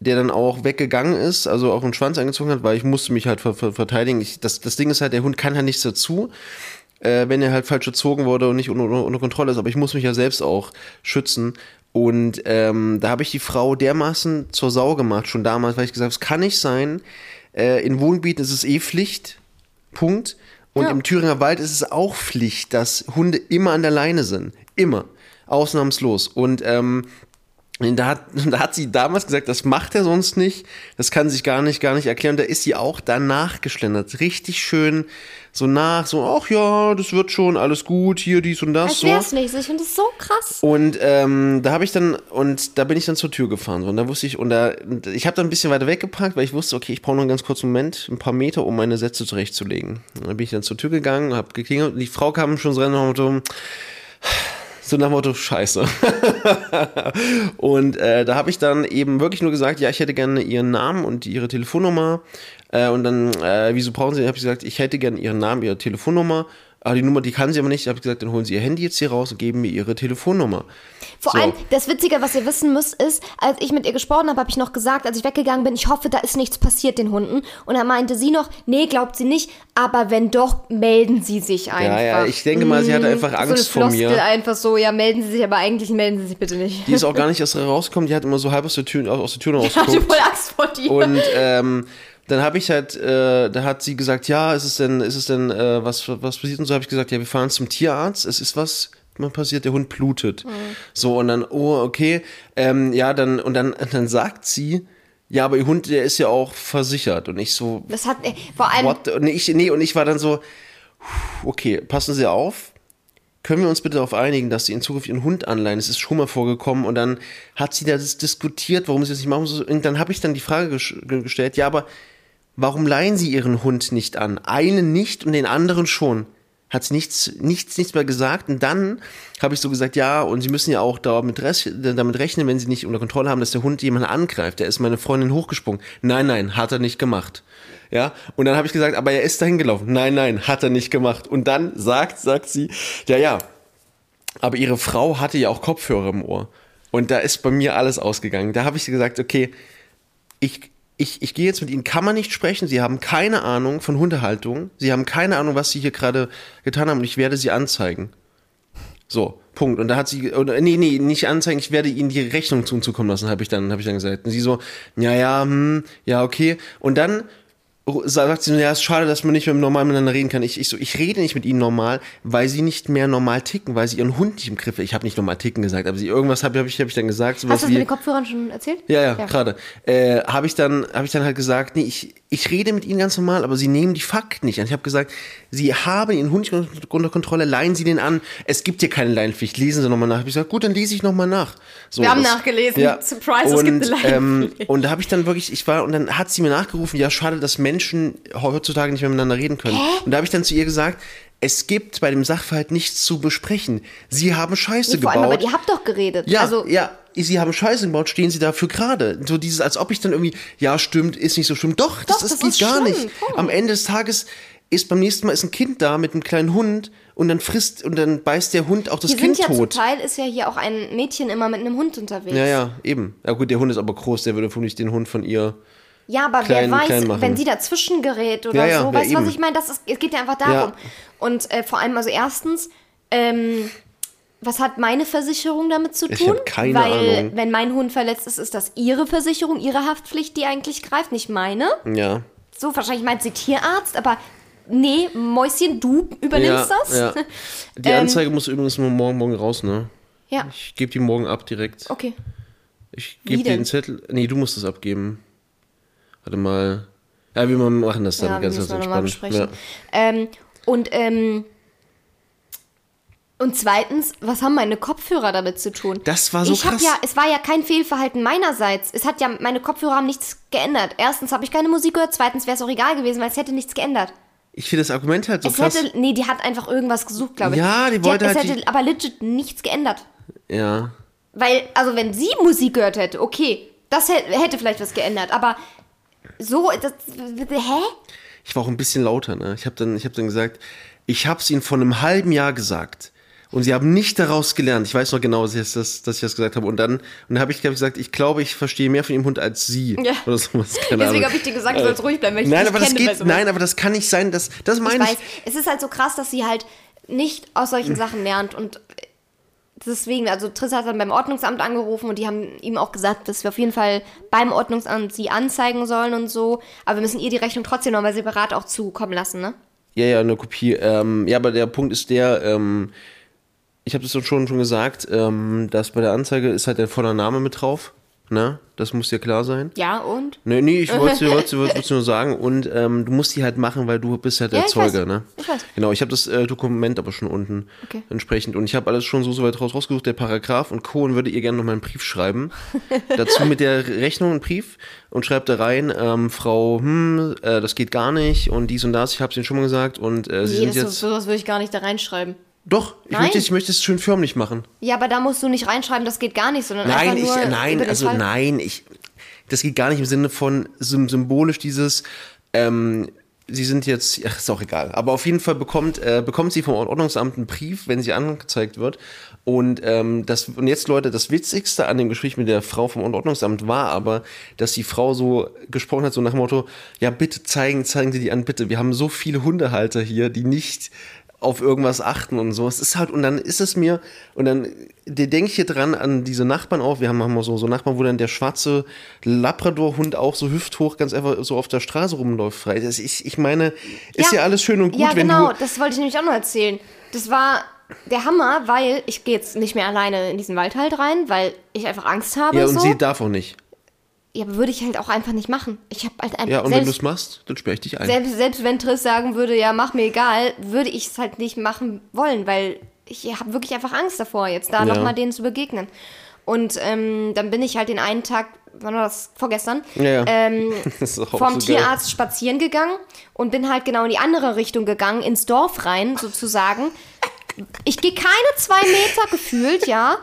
der dann auch weggegangen ist, also auch einen Schwanz angezogen hat, weil ich musste mich halt ver ver verteidigen. Ich, das, das Ding ist halt, der Hund kann halt nichts dazu, äh, wenn er halt falsch gezogen wurde und nicht unter, unter Kontrolle ist. Aber ich muss mich ja selbst auch schützen. Und ähm, da habe ich die Frau dermaßen zur Sau gemacht, schon damals, weil ich gesagt habe, es kann nicht sein. Äh, in Wohngebieten ist es eh Pflicht. Punkt. Und Ja. im Thüringer Wald ist es auch Pflicht, dass Hunde immer an der Leine sind. Immer. Ausnahmslos. Und ähm, da hat, da hat sie damals gesagt, das macht er sonst nicht, das kann sich gar nicht, gar nicht erklären. Da ist sie auch danach geschlendert. Richtig schön so nach, so, ach ja, das wird schon, alles gut, hier, dies und das. So. wär's nichts. Ich finde das so krass. Und ähm, da habe ich dann, und da bin ich dann zur Tür gefahren. So, und da wusste ich, und da, ich habe dann ein bisschen weiter weggeparkt, weil ich wusste, okay, ich brauche noch einen ganz kurzen Moment, ein paar Meter, um meine Sätze zurechtzulegen. Und dann bin ich dann zur Tür gegangen, habe geklingelt, und die Frau kam schon so rein und so, so nach dem Motto, scheiße. und äh, da habe ich dann eben wirklich nur gesagt, ja, ich hätte gerne ihren Namen und ihre Telefonnummer. Äh, und dann, äh, wieso brauchen Sie? habe ich gesagt, ich hätte gerne ihren Namen, ihre Telefonnummer. Aber die Nummer, die kann sie aber nicht. Da habe ich gesagt, dann holen Sie Ihr Handy jetzt hier raus und geben mir Ihre Telefonnummer. Vor So. allem, das Witzige, was ihr wissen müsst, ist, als ich mit ihr gesprochen habe, habe ich noch gesagt, als ich weggegangen bin, ich hoffe, da ist nichts passiert den Hunden. Und dann meinte sie noch, nee, glaubt sie nicht, aber wenn doch, melden sie sich einfach. Ja, ja, ich denke mal, sie hatte einfach so eine Angst vor mir. einfach so, ja, melden sie sich, aber eigentlich melden sie sich bitte nicht. Die ist auch gar nicht erst rausgekommen, die hat immer so halb aus der Tür, aus der Tür ich hatte rausgeguckt. voll Angst vor dir. Und ähm, dann habe ich halt, äh, da hat sie gesagt, ja, ist es denn, ist es denn, äh, was, was passiert? Und so habe ich gesagt, ja, wir fahren zum Tierarzt, es ist was mal passiert, der Hund blutet. So, und dann, oh, okay, ähm, ja, dann, und dann, dann sagt sie, ja, aber ihr Hund, der ist ja auch versichert. Und ich so, das hat, äh, vor allem, what? Und ich, nee, und ich war dann so, okay, passen Sie auf. Können wir uns bitte darauf einigen, dass Sie in Zukunft Ihren Hund anleihen? Es ist schon mal vorgekommen und dann hat sie das diskutiert, warum sie das nicht machen. Und dann habe ich dann die Frage ges- ge- gestellt, ja, aber warum leihen Sie Ihren Hund nicht an? Einen nicht und den anderen schon. Hat nichts, nichts, nichts mehr gesagt. Und dann habe ich so gesagt, ja, und Sie müssen ja auch damit, damit rechnen, wenn Sie nicht unter Kontrolle haben, dass der Hund jemanden angreift. Der ist meine Freundin hochgesprungen. Nein, nein, hat er nicht gemacht. Ja, und dann habe ich gesagt, aber er ist dahin gelaufen. Nein, nein, hat er nicht gemacht. Und dann sagt, sagt sie, ja, ja, aber ihre Frau hatte ja auch Kopfhörer im Ohr. Und da ist bei mir alles ausgegangen. Da habe ich gesagt, okay, ich, ich, ich gehe jetzt mit Ihnen, kann man nicht sprechen. Sie haben keine Ahnung von Hundehaltung. Sie haben keine Ahnung, was Sie hier gerade getan haben und ich werde Sie anzeigen. So, Punkt. Und da hat sie, oder, nee, nee, nicht anzeigen, ich werde Ihnen die Rechnung zu- zukommen lassen, habe ich dann, habe ich dann gesagt. Und sie so, ja, ja, hm, ja, okay. Und dann sagt sie, ja, ist schade, dass man nicht mehr normal miteinander reden kann. Ich, ich so, ich rede nicht mit ihnen normal, weil sie nicht mehr normal ticken, weil sie ihren Hund nicht im Griff. Ich habe nicht normal ticken gesagt, aber sie irgendwas habe hab ich, hab ich dann gesagt. Hast du das wie, mit den Kopfhörern schon erzählt? ja, ja, gerade. Äh, habe ich dann, habe ich dann halt gesagt, nee, ich, ich rede mit ihnen ganz normal, aber sie nehmen die Fakten nicht an. Ich habe gesagt, sie haben ihren Hund nicht unter Kontrolle, leihen sie den an. Es gibt hier keine Leinpflicht. Lesen Sie nochmal nach. Ich gesagt, gut, dann lese ich nochmal nach. So, Wir haben nachgelesen. Surprise, es und, gibt eine ähm, Leinpflicht. und da habe ich dann wirklich, ich war, und dann hat sie mir nachgerufen, ja, schade, dass Menschen heutzutage nicht mehr miteinander reden können. Und da habe ich dann zu ihr gesagt, es gibt bei dem Sachverhalt nichts zu besprechen. Sie haben Scheiße Nee, vor gebaut. allem, aber ihr habt doch geredet. Ja, also, ja, sie haben Scheiße gebaut, stehen sie dafür gerade. So dieses, als ob ich dann irgendwie, ja, stimmt, ist nicht so schlimm. Doch, das, Doch, das, das geht ist gar schlimm, nicht. Am Ende des Tages ist beim nächsten Mal ist ein Kind da mit einem kleinen Hund und dann frisst und dann beißt der Hund auch das hier Kind sind ja zum tot. Teil ist ja hier auch ein Mädchen immer mit einem Hund unterwegs. Ja, ja, eben. Ja gut, der Hund ist aber groß, der würde vermutlich den Hund von ihr. Ja, aber klein- wer weiß, wenn sie dazwischen gerät oder Ja, ja, so, weißt du, was ich meine? Das ist, es geht ja einfach darum. Ja. Und äh, vor allem, also erstens, ähm, was hat meine Versicherung damit zu tun? Ich hab keine Weil, Ahnung. wenn mein Hund verletzt ist, ist das ihre Versicherung, ihre Haftpflicht, die eigentlich greift, nicht meine. Ja. So, wahrscheinlich meint sie Tierarzt, aber nee, Mäuschen, du übernimmst ja, das? Ja. Die Ähm, Anzeige muss übrigens nur morgen, morgen raus, ne? ja. Ich gebe die morgen ab direkt. Okay. Ich gebe dir den Zettel. Nee, du musst es abgeben. Warte mal. Ja, wir machen das dann Ja, ganz, ganz entspannt. besprechen. Ähm, und, ähm, und zweitens, was haben meine Kopfhörer damit zu tun? Das war so ich hab krass. ja, es war ja kein Fehlverhalten meinerseits. Es hat ja, meine Kopfhörer haben nichts geändert. Erstens habe ich keine Musik gehört, zweitens wäre es auch egal gewesen, weil es hätte nichts geändert. Ich finde das Argument halt so Es krass. hätte, nee, die hat einfach irgendwas gesucht, glaube ich. Ja, die wollte hat, halt Es hätte aber legit nichts geändert. ja. Weil, also wenn sie Musik gehört hätte, okay, das hätte, hätte vielleicht was geändert, aber so, das, hä? Ich war auch ein bisschen lauter, ne? Ich habe dann, ich hab dann gesagt, ich habe es ihnen vor einem halben Jahr gesagt. Und sie haben nicht daraus gelernt. Ich weiß noch genau, dass ich das, dass ich das gesagt habe. Und dann, und dann habe ich gesagt, ich glaube, ich verstehe mehr von ihrem Hund als sie. Ja. Oder sowas. Keine Deswegen habe ich dir gesagt, du sollst ruhig bleiben, weil ich nein, aber das geht, nein, aber das kann nicht sein. Das, das meine ich. weiß, es ist halt so krass, dass sie halt nicht aus solchen Sachen lernt und deswegen, also Triss hat dann beim Ordnungsamt angerufen und die haben ihm auch gesagt, dass wir auf jeden Fall beim Ordnungsamt sie anzeigen sollen und so, aber wir müssen ihr die Rechnung trotzdem nochmal separat auch zukommen lassen, ne? Ja, ja, eine Kopie. Ähm, ja, aber der Punkt ist der, ähm, ich habe das schon, schon gesagt, ähm, dass bei der Anzeige ist halt der voller Name mit drauf. Ne? Das muss dir klar sein. Ja, und? Nee, nee, ich wollte dir wollte, wollte nur sagen. Und ähm, du musst die halt machen, weil du bist halt der Ja, ich Zeuge, ne? Ich weiß. Genau, ich habe das äh, Dokument aber schon unten Okay. entsprechend. Und ich habe alles schon so, so weit raus, rausgesucht, der Paragraph und Co. und würde ihr gerne noch mal einen Brief schreiben. Dazu mit der Rechnung einen Brief und schreibt da rein, ähm, Frau, hm, äh, das geht gar nicht und dies und das, ich habe es Ihnen schon mal gesagt und äh, Sie Nee, sind das, jetzt... sowas würde ich gar nicht da reinschreiben. Doch, ich Nein. möchte, es- ich möchte es schön förmlich machen. Ja, aber da musst du nicht reinschreiben, das geht gar nicht, sondern Nein, einfach ich, nur nein, über den also Fall. nein, ich, das geht gar nicht im Sinne von sym symbolisch dieses, ähm, sie sind jetzt, ach, ist auch egal, aber auf jeden Fall bekommt, äh, bekommt sie vom Ordnungsamt einen Brief, wenn sie angezeigt wird. Und, ähm, das, und jetzt, Leute, das Witzigste an dem Gespräch mit der Frau vom Ordnungsamt war aber, dass die Frau so gesprochen hat, so nach dem Motto, ja, bitte zeigen, zeigen Sie die an, bitte. Wir haben so viele Hundehalter hier, die nicht auf irgendwas achten und so. Es ist halt, und dann ist es mir, und dann denke ich hier dran an diese Nachbarn auch. Wir haben, auch so, so Nachbarn, wo dann der schwarze Labrador-Hund auch so hüfthoch ganz einfach so auf der Straße rumläuft frei. Das, ich, ich meine, ist ja, alles schön und gut, Ja, genau, du. das wollte ich nämlich auch noch erzählen. Das war der Hammer, weil ich gehe jetzt nicht mehr alleine in diesen Wald halt rein, weil ich einfach Angst habe. Ja, und so. sie darf auch nicht. Ja, aber würde ich halt auch einfach nicht machen. Ich habe halt einfach Ja, und wenn du selbst, es machst, dann sperre ich dich ein. selbst, selbst wenn Triss sagen würde, ja, mach mir egal, würde ich es halt nicht machen wollen, weil ich habe wirklich einfach Angst davor, jetzt da Ja. nochmal denen zu begegnen. Und ähm, dann bin ich halt den einen Tag, wann war das? Vorgestern, Ja, ja. ähm, Das vom so geil. Tierarzt spazieren gegangen und bin halt genau in die andere Richtung gegangen, ins Dorf rein sozusagen. Ich gehe keine zwei Meter gefühlt, ja,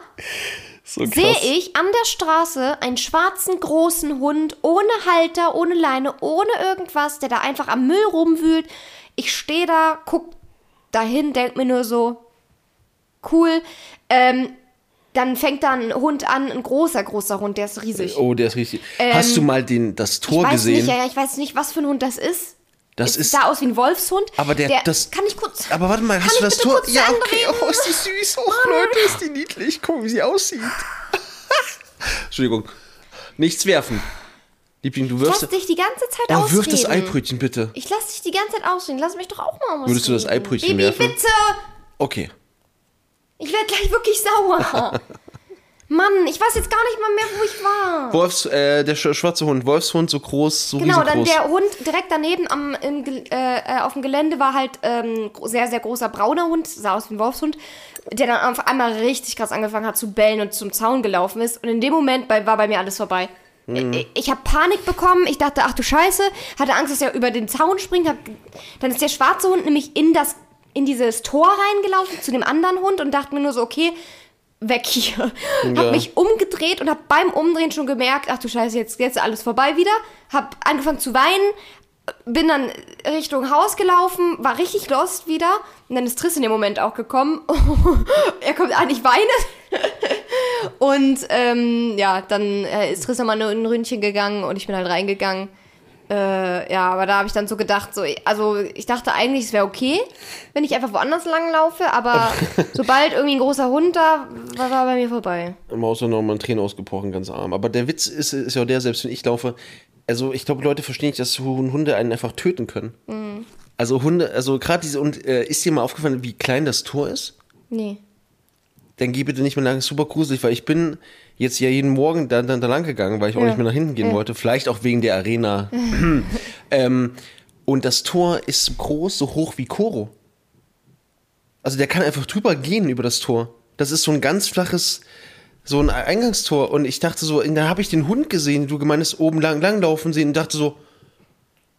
So sehe ich an der Straße einen schwarzen großen Hund ohne Halter, ohne Leine, ohne irgendwas, der da einfach am Müll rumwühlt. Ich stehe da, guck dahin, denk mir nur so, cool. Ähm, dann fängt da ein Hund an, ein großer, großer Hund, der ist riesig. Oh, der ist richtig. Hast du mal den, das ich Tor weiß gesehen? nicht, ja, ich weiß nicht, was für ein Hund das ist. Das Sieht ist. da aus wie ein Wolfshund. Aber der- das- kann ich kurz. Aber warte mal, hast ich du das Tor? Ja, okay. Oh, ist die süß. Oh, Leute, ist die niedlich. Guck, wie sie aussieht. Entschuldigung. Nichts werfen. Liebling, du Ich wirfst. lass dich die ganze Zeit Oh, ausreden. wirf das Eibrötchen bitte. Ich lass dich die ganze Zeit ausreden. Lass mich doch auch mal was Würdest du das. Eibrötchen Baby, werfen? bitte! Okay. Ich werde gleich wirklich sauer. Mann, ich weiß jetzt gar nicht mal mehr, wo ich war. Wolfs, äh, der sch schwarze Hund, Wolfshund, so groß, so Genau, dann der Hund direkt daneben am, im, äh, äh, auf dem Gelände war halt ähm, sehr, sehr großer brauner Hund, sah aus wie ein Wolfshund, der dann auf einmal richtig krass angefangen hat zu bellen und zum Zaun gelaufen ist. Und in dem Moment bei, war bei mir alles vorbei. Mhm. Ich, ich habe Panik bekommen, ich dachte, ach du Scheiße, hatte Angst, dass er über den Zaun springt. Hab, dann ist der schwarze Hund nämlich in, das, in dieses Tor reingelaufen zu dem anderen Hund und dachte mir nur so, okay, weg hier. Ja. Hab mich umgedreht und hab beim Umdrehen schon gemerkt, ach du Scheiße, jetzt, jetzt ist alles vorbei wieder. Hab angefangen zu weinen, bin dann Richtung Haus gelaufen, war richtig lost wieder. Und dann ist Triss in dem Moment auch gekommen. er kommt an, ich weine. und ähm, ja, dann äh, ist Triss nochmal in ein Ründchen gegangen und ich bin halt reingegangen. Äh, ja, aber da habe ich dann so gedacht, so, also ich dachte eigentlich, es wäre okay, wenn ich einfach woanders lang laufe, aber sobald irgendwie ein großer Hund da war, war bei mir vorbei. Maus hat noch mal ein Tränen ausgebrochen, ganz arm. Aber der Witz ist, ist ja der, selbst wenn ich laufe, also ich glaube, Leute verstehen nicht, dass Hunde einen einfach töten können. Mhm. Also Hunde, also gerade diese, und äh, ist dir mal aufgefallen, wie klein das Tor ist? Nee. Dann geh bitte nicht mehr lang, ist super gruselig, weil ich bin jetzt ja jeden Morgen da, da, da lang gegangen, weil ich auch Ja. nicht mehr nach hinten gehen Ja. wollte. Vielleicht auch wegen der Arena. ähm, und das Tor ist so groß, so hoch wie Koro. Also der kann einfach drüber gehen über das Tor. Das ist so ein ganz flaches, so ein Eingangstor. Und ich dachte so, da habe ich den Hund gesehen, du gemeinst oben lang, langlaufen sehen und dachte so,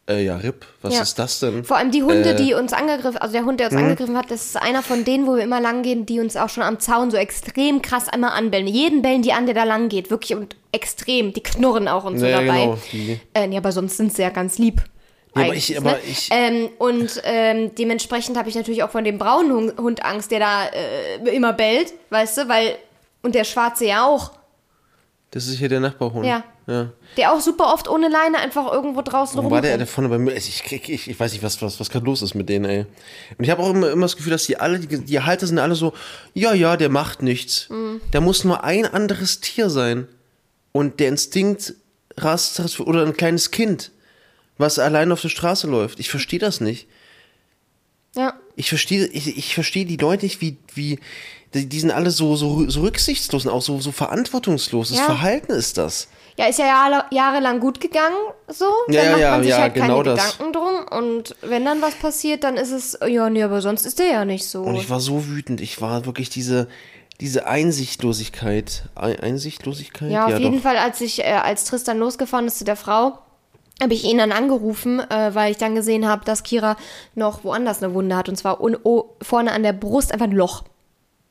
Äh, ja, RIP, was Ja. ist das denn? Vor allem die Hunde, Äh, die uns angegriffen, also der Hund, der uns angegriffen hat, das ist einer von denen, wo wir immer lang gehen, die uns auch schon am Zaun so extrem krass einmal anbellen. Jeden bellen die an, der da lang geht, wirklich und extrem. Die knurren auch und so Ja, dabei. genau, die- Äh, nee, aber sonst sind sie ja ganz lieb. Ja, aber ich- aber ne? ich- ähm, und ähm, dementsprechend habe ich natürlich auch von dem braunen Hund, Hund Angst, der da äh, immer bellt, weißt du, weil und der schwarze ja auch, Das ist hier der Nachbarhund. Ja. Ja. der auch super oft ohne Leine einfach irgendwo draußen Wo war der, der vorne bei mir? Ich, krieg, ich, ich weiß nicht, was, was, was gerade los ist mit denen, ey. Und ich habe auch immer, immer das Gefühl, dass die alle, die, die Halter sind alle so, ja, ja, der macht nichts. Mhm. Da muss nur ein anderes Tier sein. Und der Instinkt rast, rast oder ein kleines Kind, was allein auf der Straße läuft. Ich verstehe das nicht. Ja. Ich verstehe, ich, ich verstehe die Leute nicht, wie, wie, die, die sind alle so, so, so rücksichtslos und auch so, so verantwortungslos. Das Ja. Verhalten ist das. Ja, ist ja jahre, jahrelang gut gegangen, so. Ja, dann macht ja, man sich ja, halt genau keine das. Gedanken drum. Und wenn dann was passiert, dann ist es, ja, nee, aber sonst ist der ja nicht so. Und ich war so wütend. Ich war wirklich diese, diese Einsichtlosigkeit. Ein Einsichtlosigkeit? ja, auf jeden doch. Fall, als ich, äh, als Tristan losgefahren ist zu der Frau, habe ich ihn dann angerufen, äh, weil ich dann gesehen habe, dass Kira noch woanders eine Wunde hat. Und zwar oh, vorne an der Brust einfach ein Loch.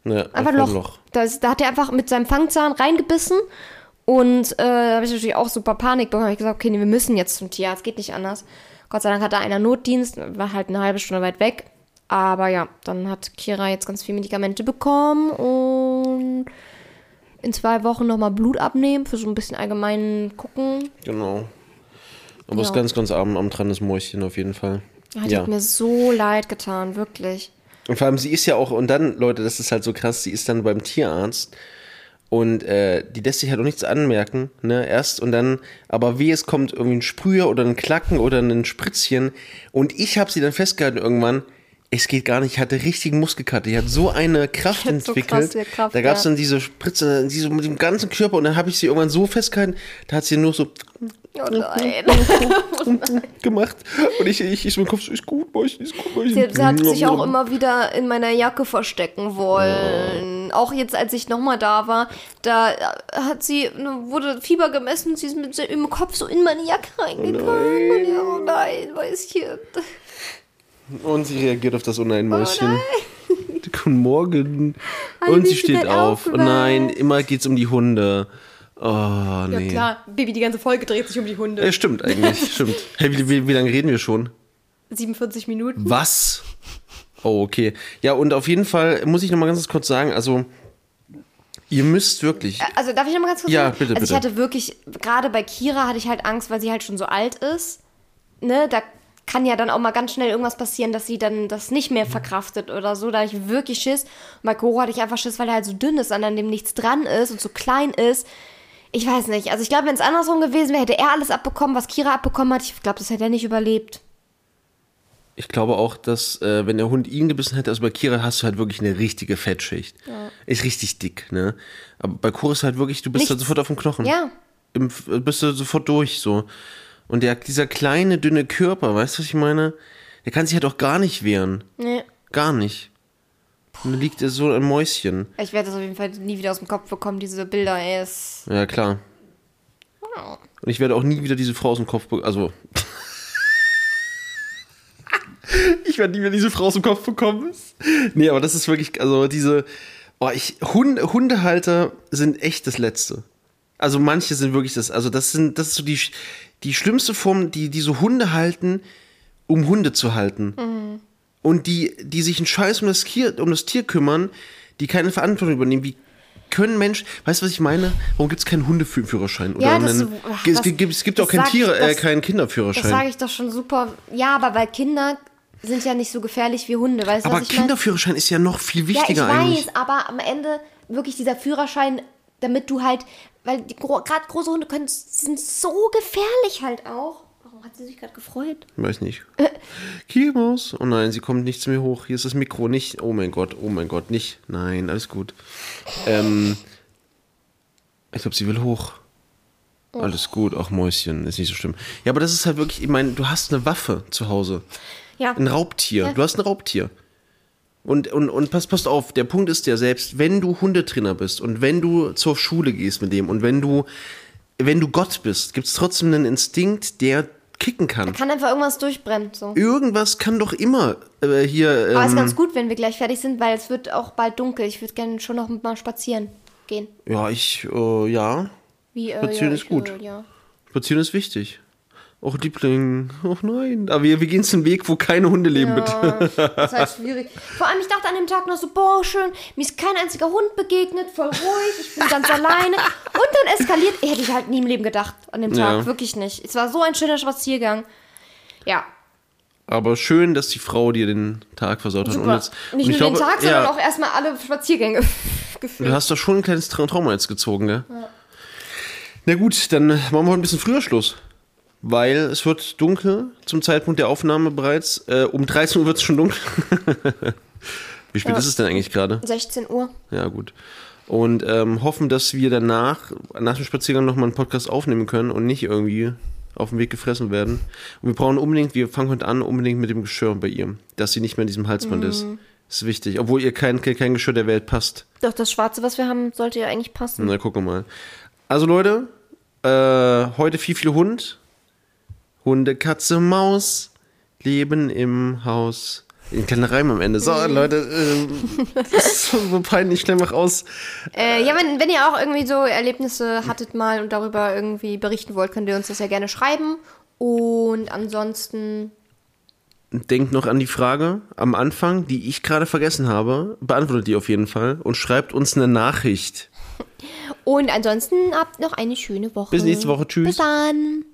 Ja, Einfach ein Loch. Das, da hat er einfach mit seinem Fangzahn reingebissen. Und äh, da habe ich natürlich auch super Panik bekommen. Ich gesagt, okay, nee, wir müssen jetzt zum Tierarzt, geht nicht anders. Gott sei Dank hat da einer Notdienst, war halt eine halbe Stunde weit weg. Aber ja, dann hat Kira jetzt ganz viele Medikamente bekommen und in zwei Wochen nochmal Blut abnehmen für so ein bisschen allgemein gucken. Genau. Aber es ist Ja. ganz, ganz arm, am dran, das Mäuschen auf jeden Fall. Die Ja. hat mir so leid getan, wirklich. Und vor allem, sie ist ja auch, und dann, Leute, das ist halt so krass, sie ist dann beim Tierarzt und äh, die lässt sich halt auch nichts anmerken, ne, erst und dann, aber wie es kommt irgendwie ein Sprüher oder ein Klacken oder ein Spritzchen. Und ich habe sie dann festgehalten irgendwann, es geht gar nicht, ich hatte richtigen Muskelkater, die hat so eine Kraft hat so entwickelt, krasse Kraft, da gab es ja. dann diese Spritze, diese mit dem ganzen Körper. Und dann habe ich sie irgendwann so festgehalten, da hat sie nur so Oh nein. gemacht und ich, ich, ich so im Kopf so, ist gut, Mäuschen, ist gut, Mäuschen. Sie, sie hat sich auch immer wieder in meiner Jacke verstecken wollen. Auch jetzt, als ich nochmal da war, da hat sie, ne, wurde Fieber gemessen, sie ist mit im Kopf so in meine Jacke reingegangen. Und ja, oh nein, Mäuschen. Und sie reagiert auf das Oh nein, Mäuschen. Oh Guten Morgen. Und sie steht auf. Oh nein, immer geht's um die Hunde. Oh, Ja nee. klar, Baby, die ganze Folge dreht sich um die Hunde. Ja, stimmt eigentlich, stimmt. Hey, wie, wie, wie lange reden wir schon? 47 Minuten. Was? Oh, okay. Ja, und auf jeden Fall muss ich noch mal ganz kurz sagen, also ihr müsst wirklich, Also darf ich noch mal ganz kurz Ja, sagen? bitte, Also ich bitte. hatte wirklich, gerade bei Kira hatte ich halt Angst, weil sie halt schon so alt ist. Ne, da kann ja dann auch mal ganz schnell irgendwas passieren, dass sie dann das nicht mehr verkraftet oder so. Da hatte ich wirklich Schiss. Und bei Koro hatte ich einfach Schiss, weil er halt so dünn ist, an dem nichts dran ist und so klein ist. Ich weiß nicht. Also ich glaube, wenn es andersrum gewesen wäre, hätte er alles abbekommen, was Kira abbekommen hat. Ich glaube, das hätte er nicht überlebt. ich glaube auch, dass äh, wenn der Hund ihn gebissen hätte, also bei Kira hast du halt wirklich eine richtige Fettschicht. Ist richtig dick, ne? Aber bei Kuro ist halt wirklich, du bist Nichts. halt sofort auf dem Knochen. Ja. Im, bist du sofort durch, so. Und der, dieser kleine, dünne Körper, weißt du, was ich meine? Der kann sich halt auch gar nicht wehren. Nee. Gar nicht. Und da liegt er so ein Mäuschen. Ich werde das auf jeden Fall nie wieder aus dem Kopf bekommen, diese Bilder. Ey, es Ja, klar. Und ich werde auch nie wieder diese Frau aus dem Kopf bekommen. Also. ich werde nie wieder diese Frau aus dem Kopf bekommen. Nee, aber das ist wirklich, also diese. Oh, ich, Hunde, Hundehalter sind echt das Letzte. Also manche sind wirklich das, also das sind, das ist so die, die schlimmste Form, die, die so Hunde halten, um Hunde zu halten. Und die, die sich einen Scheiß um das, Tier, um das Tier kümmern, die keine Verantwortung übernehmen. Wie können Menschen, weißt du, was ich meine? Warum gibt es keinen Hundeführerschein? Ja, Oder das- einen, ach, es, das- gibt, es gibt auch das keinen, Tiere, äh, das- keinen Das Kinderführerschein. sage ich doch schon super. Ja, aber weil Kinder sind ja nicht so gefährlich wie Hunde, weißt du, Aber? Kinderführerschein ist ja noch viel Ja, ich wichtiger eigentlich. weiß, aber am Ende wirklich dieser Führerschein, damit du halt, weil gerade große Hunde können, sind so gefährlich halt auch. Hat sie sich gerade gefreut? Weiß nicht. Kiemos. Oh nein, sie kommt nicht zu mir hoch. Hier ist das Mikro nicht. Oh mein Gott, oh mein Gott, nicht. Nein, alles gut. Ähm, ich glaube, sie will hoch. Alles gut, auch Mäuschen, ist nicht so schlimm. Ja, aber das ist halt wirklich, ich meine, du hast eine Waffe zu Hause. Ja. Ein Raubtier. Ja. Du hast ein Raubtier. Und, und, und pass, passt auf, der Punkt ist ja, selbst wenn du Hundetrainer bist und wenn du zur Schule gehst mit dem und wenn du, wenn du Gott bist, gibt es trotzdem einen Instinkt, der kicken kann. Kann einfach irgendwas durchbrennen. So. Irgendwas kann doch immer äh, hier. Ähm, Aber es ist ganz gut, wenn wir gleich fertig sind, weil es wird auch bald dunkel. Ich würde gerne schon noch mal spazieren gehen. ja, ich, äh, ja. Wie, äh, Spazieren ja, ist ich, gut. Äh, ja. Spazieren ist wichtig. Och, Liebling. Och nein. Aber wir, wir gehen zum Weg, wo keine Hunde leben, bitte. Ja, das ist halt schwierig. Vor allem, ich dachte an dem Tag noch so, boah, schön, mir ist kein einziger Hund begegnet, voll ruhig, ich bin ganz alleine. Und dann eskaliert, hätte ich halt nie im Leben gedacht an dem Tag, Ja. wirklich nicht. Es war so ein schöner Spaziergang. Ja, Aber schön, dass die Frau dir den Tag versaut hat. Und super. jetzt, und nicht ich nur glaube, den Tag, sondern ja, auch erstmal alle Spaziergänge Du gefühlt. hast doch schon ein kleines Tra Trauma jetzt gezogen, gell? Na gut, dann machen wir heute ein bisschen früher Schluss. Weil es wird dunkel zum Zeitpunkt der Aufnahme bereits. Äh, um 13 Uhr wird es schon dunkel. Wie spät Ja. ist es denn eigentlich gerade? 16 Uhr. Ja, gut. Und ähm, hoffen, dass wir danach, nach dem Spaziergang, nochmal einen Podcast aufnehmen können und nicht irgendwie auf dem Weg gefressen werden. Und wir brauchen unbedingt, wir fangen heute an, unbedingt mit dem Geschirr bei ihr, dass sie nicht mehr in diesem Halsband ist. Mhm. Das ist wichtig. Obwohl ihr kein, kein Geschirr der Welt passt. Doch, das Schwarze, was wir haben, sollte ja eigentlich passen. Na, gucken wir mal. Also Leute, äh, heute viel, viel Hund. Hunde, Katze, Maus leben im Haus. Ein kleiner Reim am Ende. So, Leute, ähm, das ist so peinlich. Schnell mach aus. Äh, ja, wenn, wenn ihr auch irgendwie so Erlebnisse hattet mal und darüber irgendwie berichten wollt, könnt ihr uns das ja gerne schreiben. Und ansonsten Denkt noch an die Frage am Anfang, die ich gerade vergessen habe. Beantwortet die auf jeden Fall und schreibt uns eine Nachricht. Und ansonsten habt noch eine schöne Woche. Bis nächste Woche. Tschüss. Bis dann.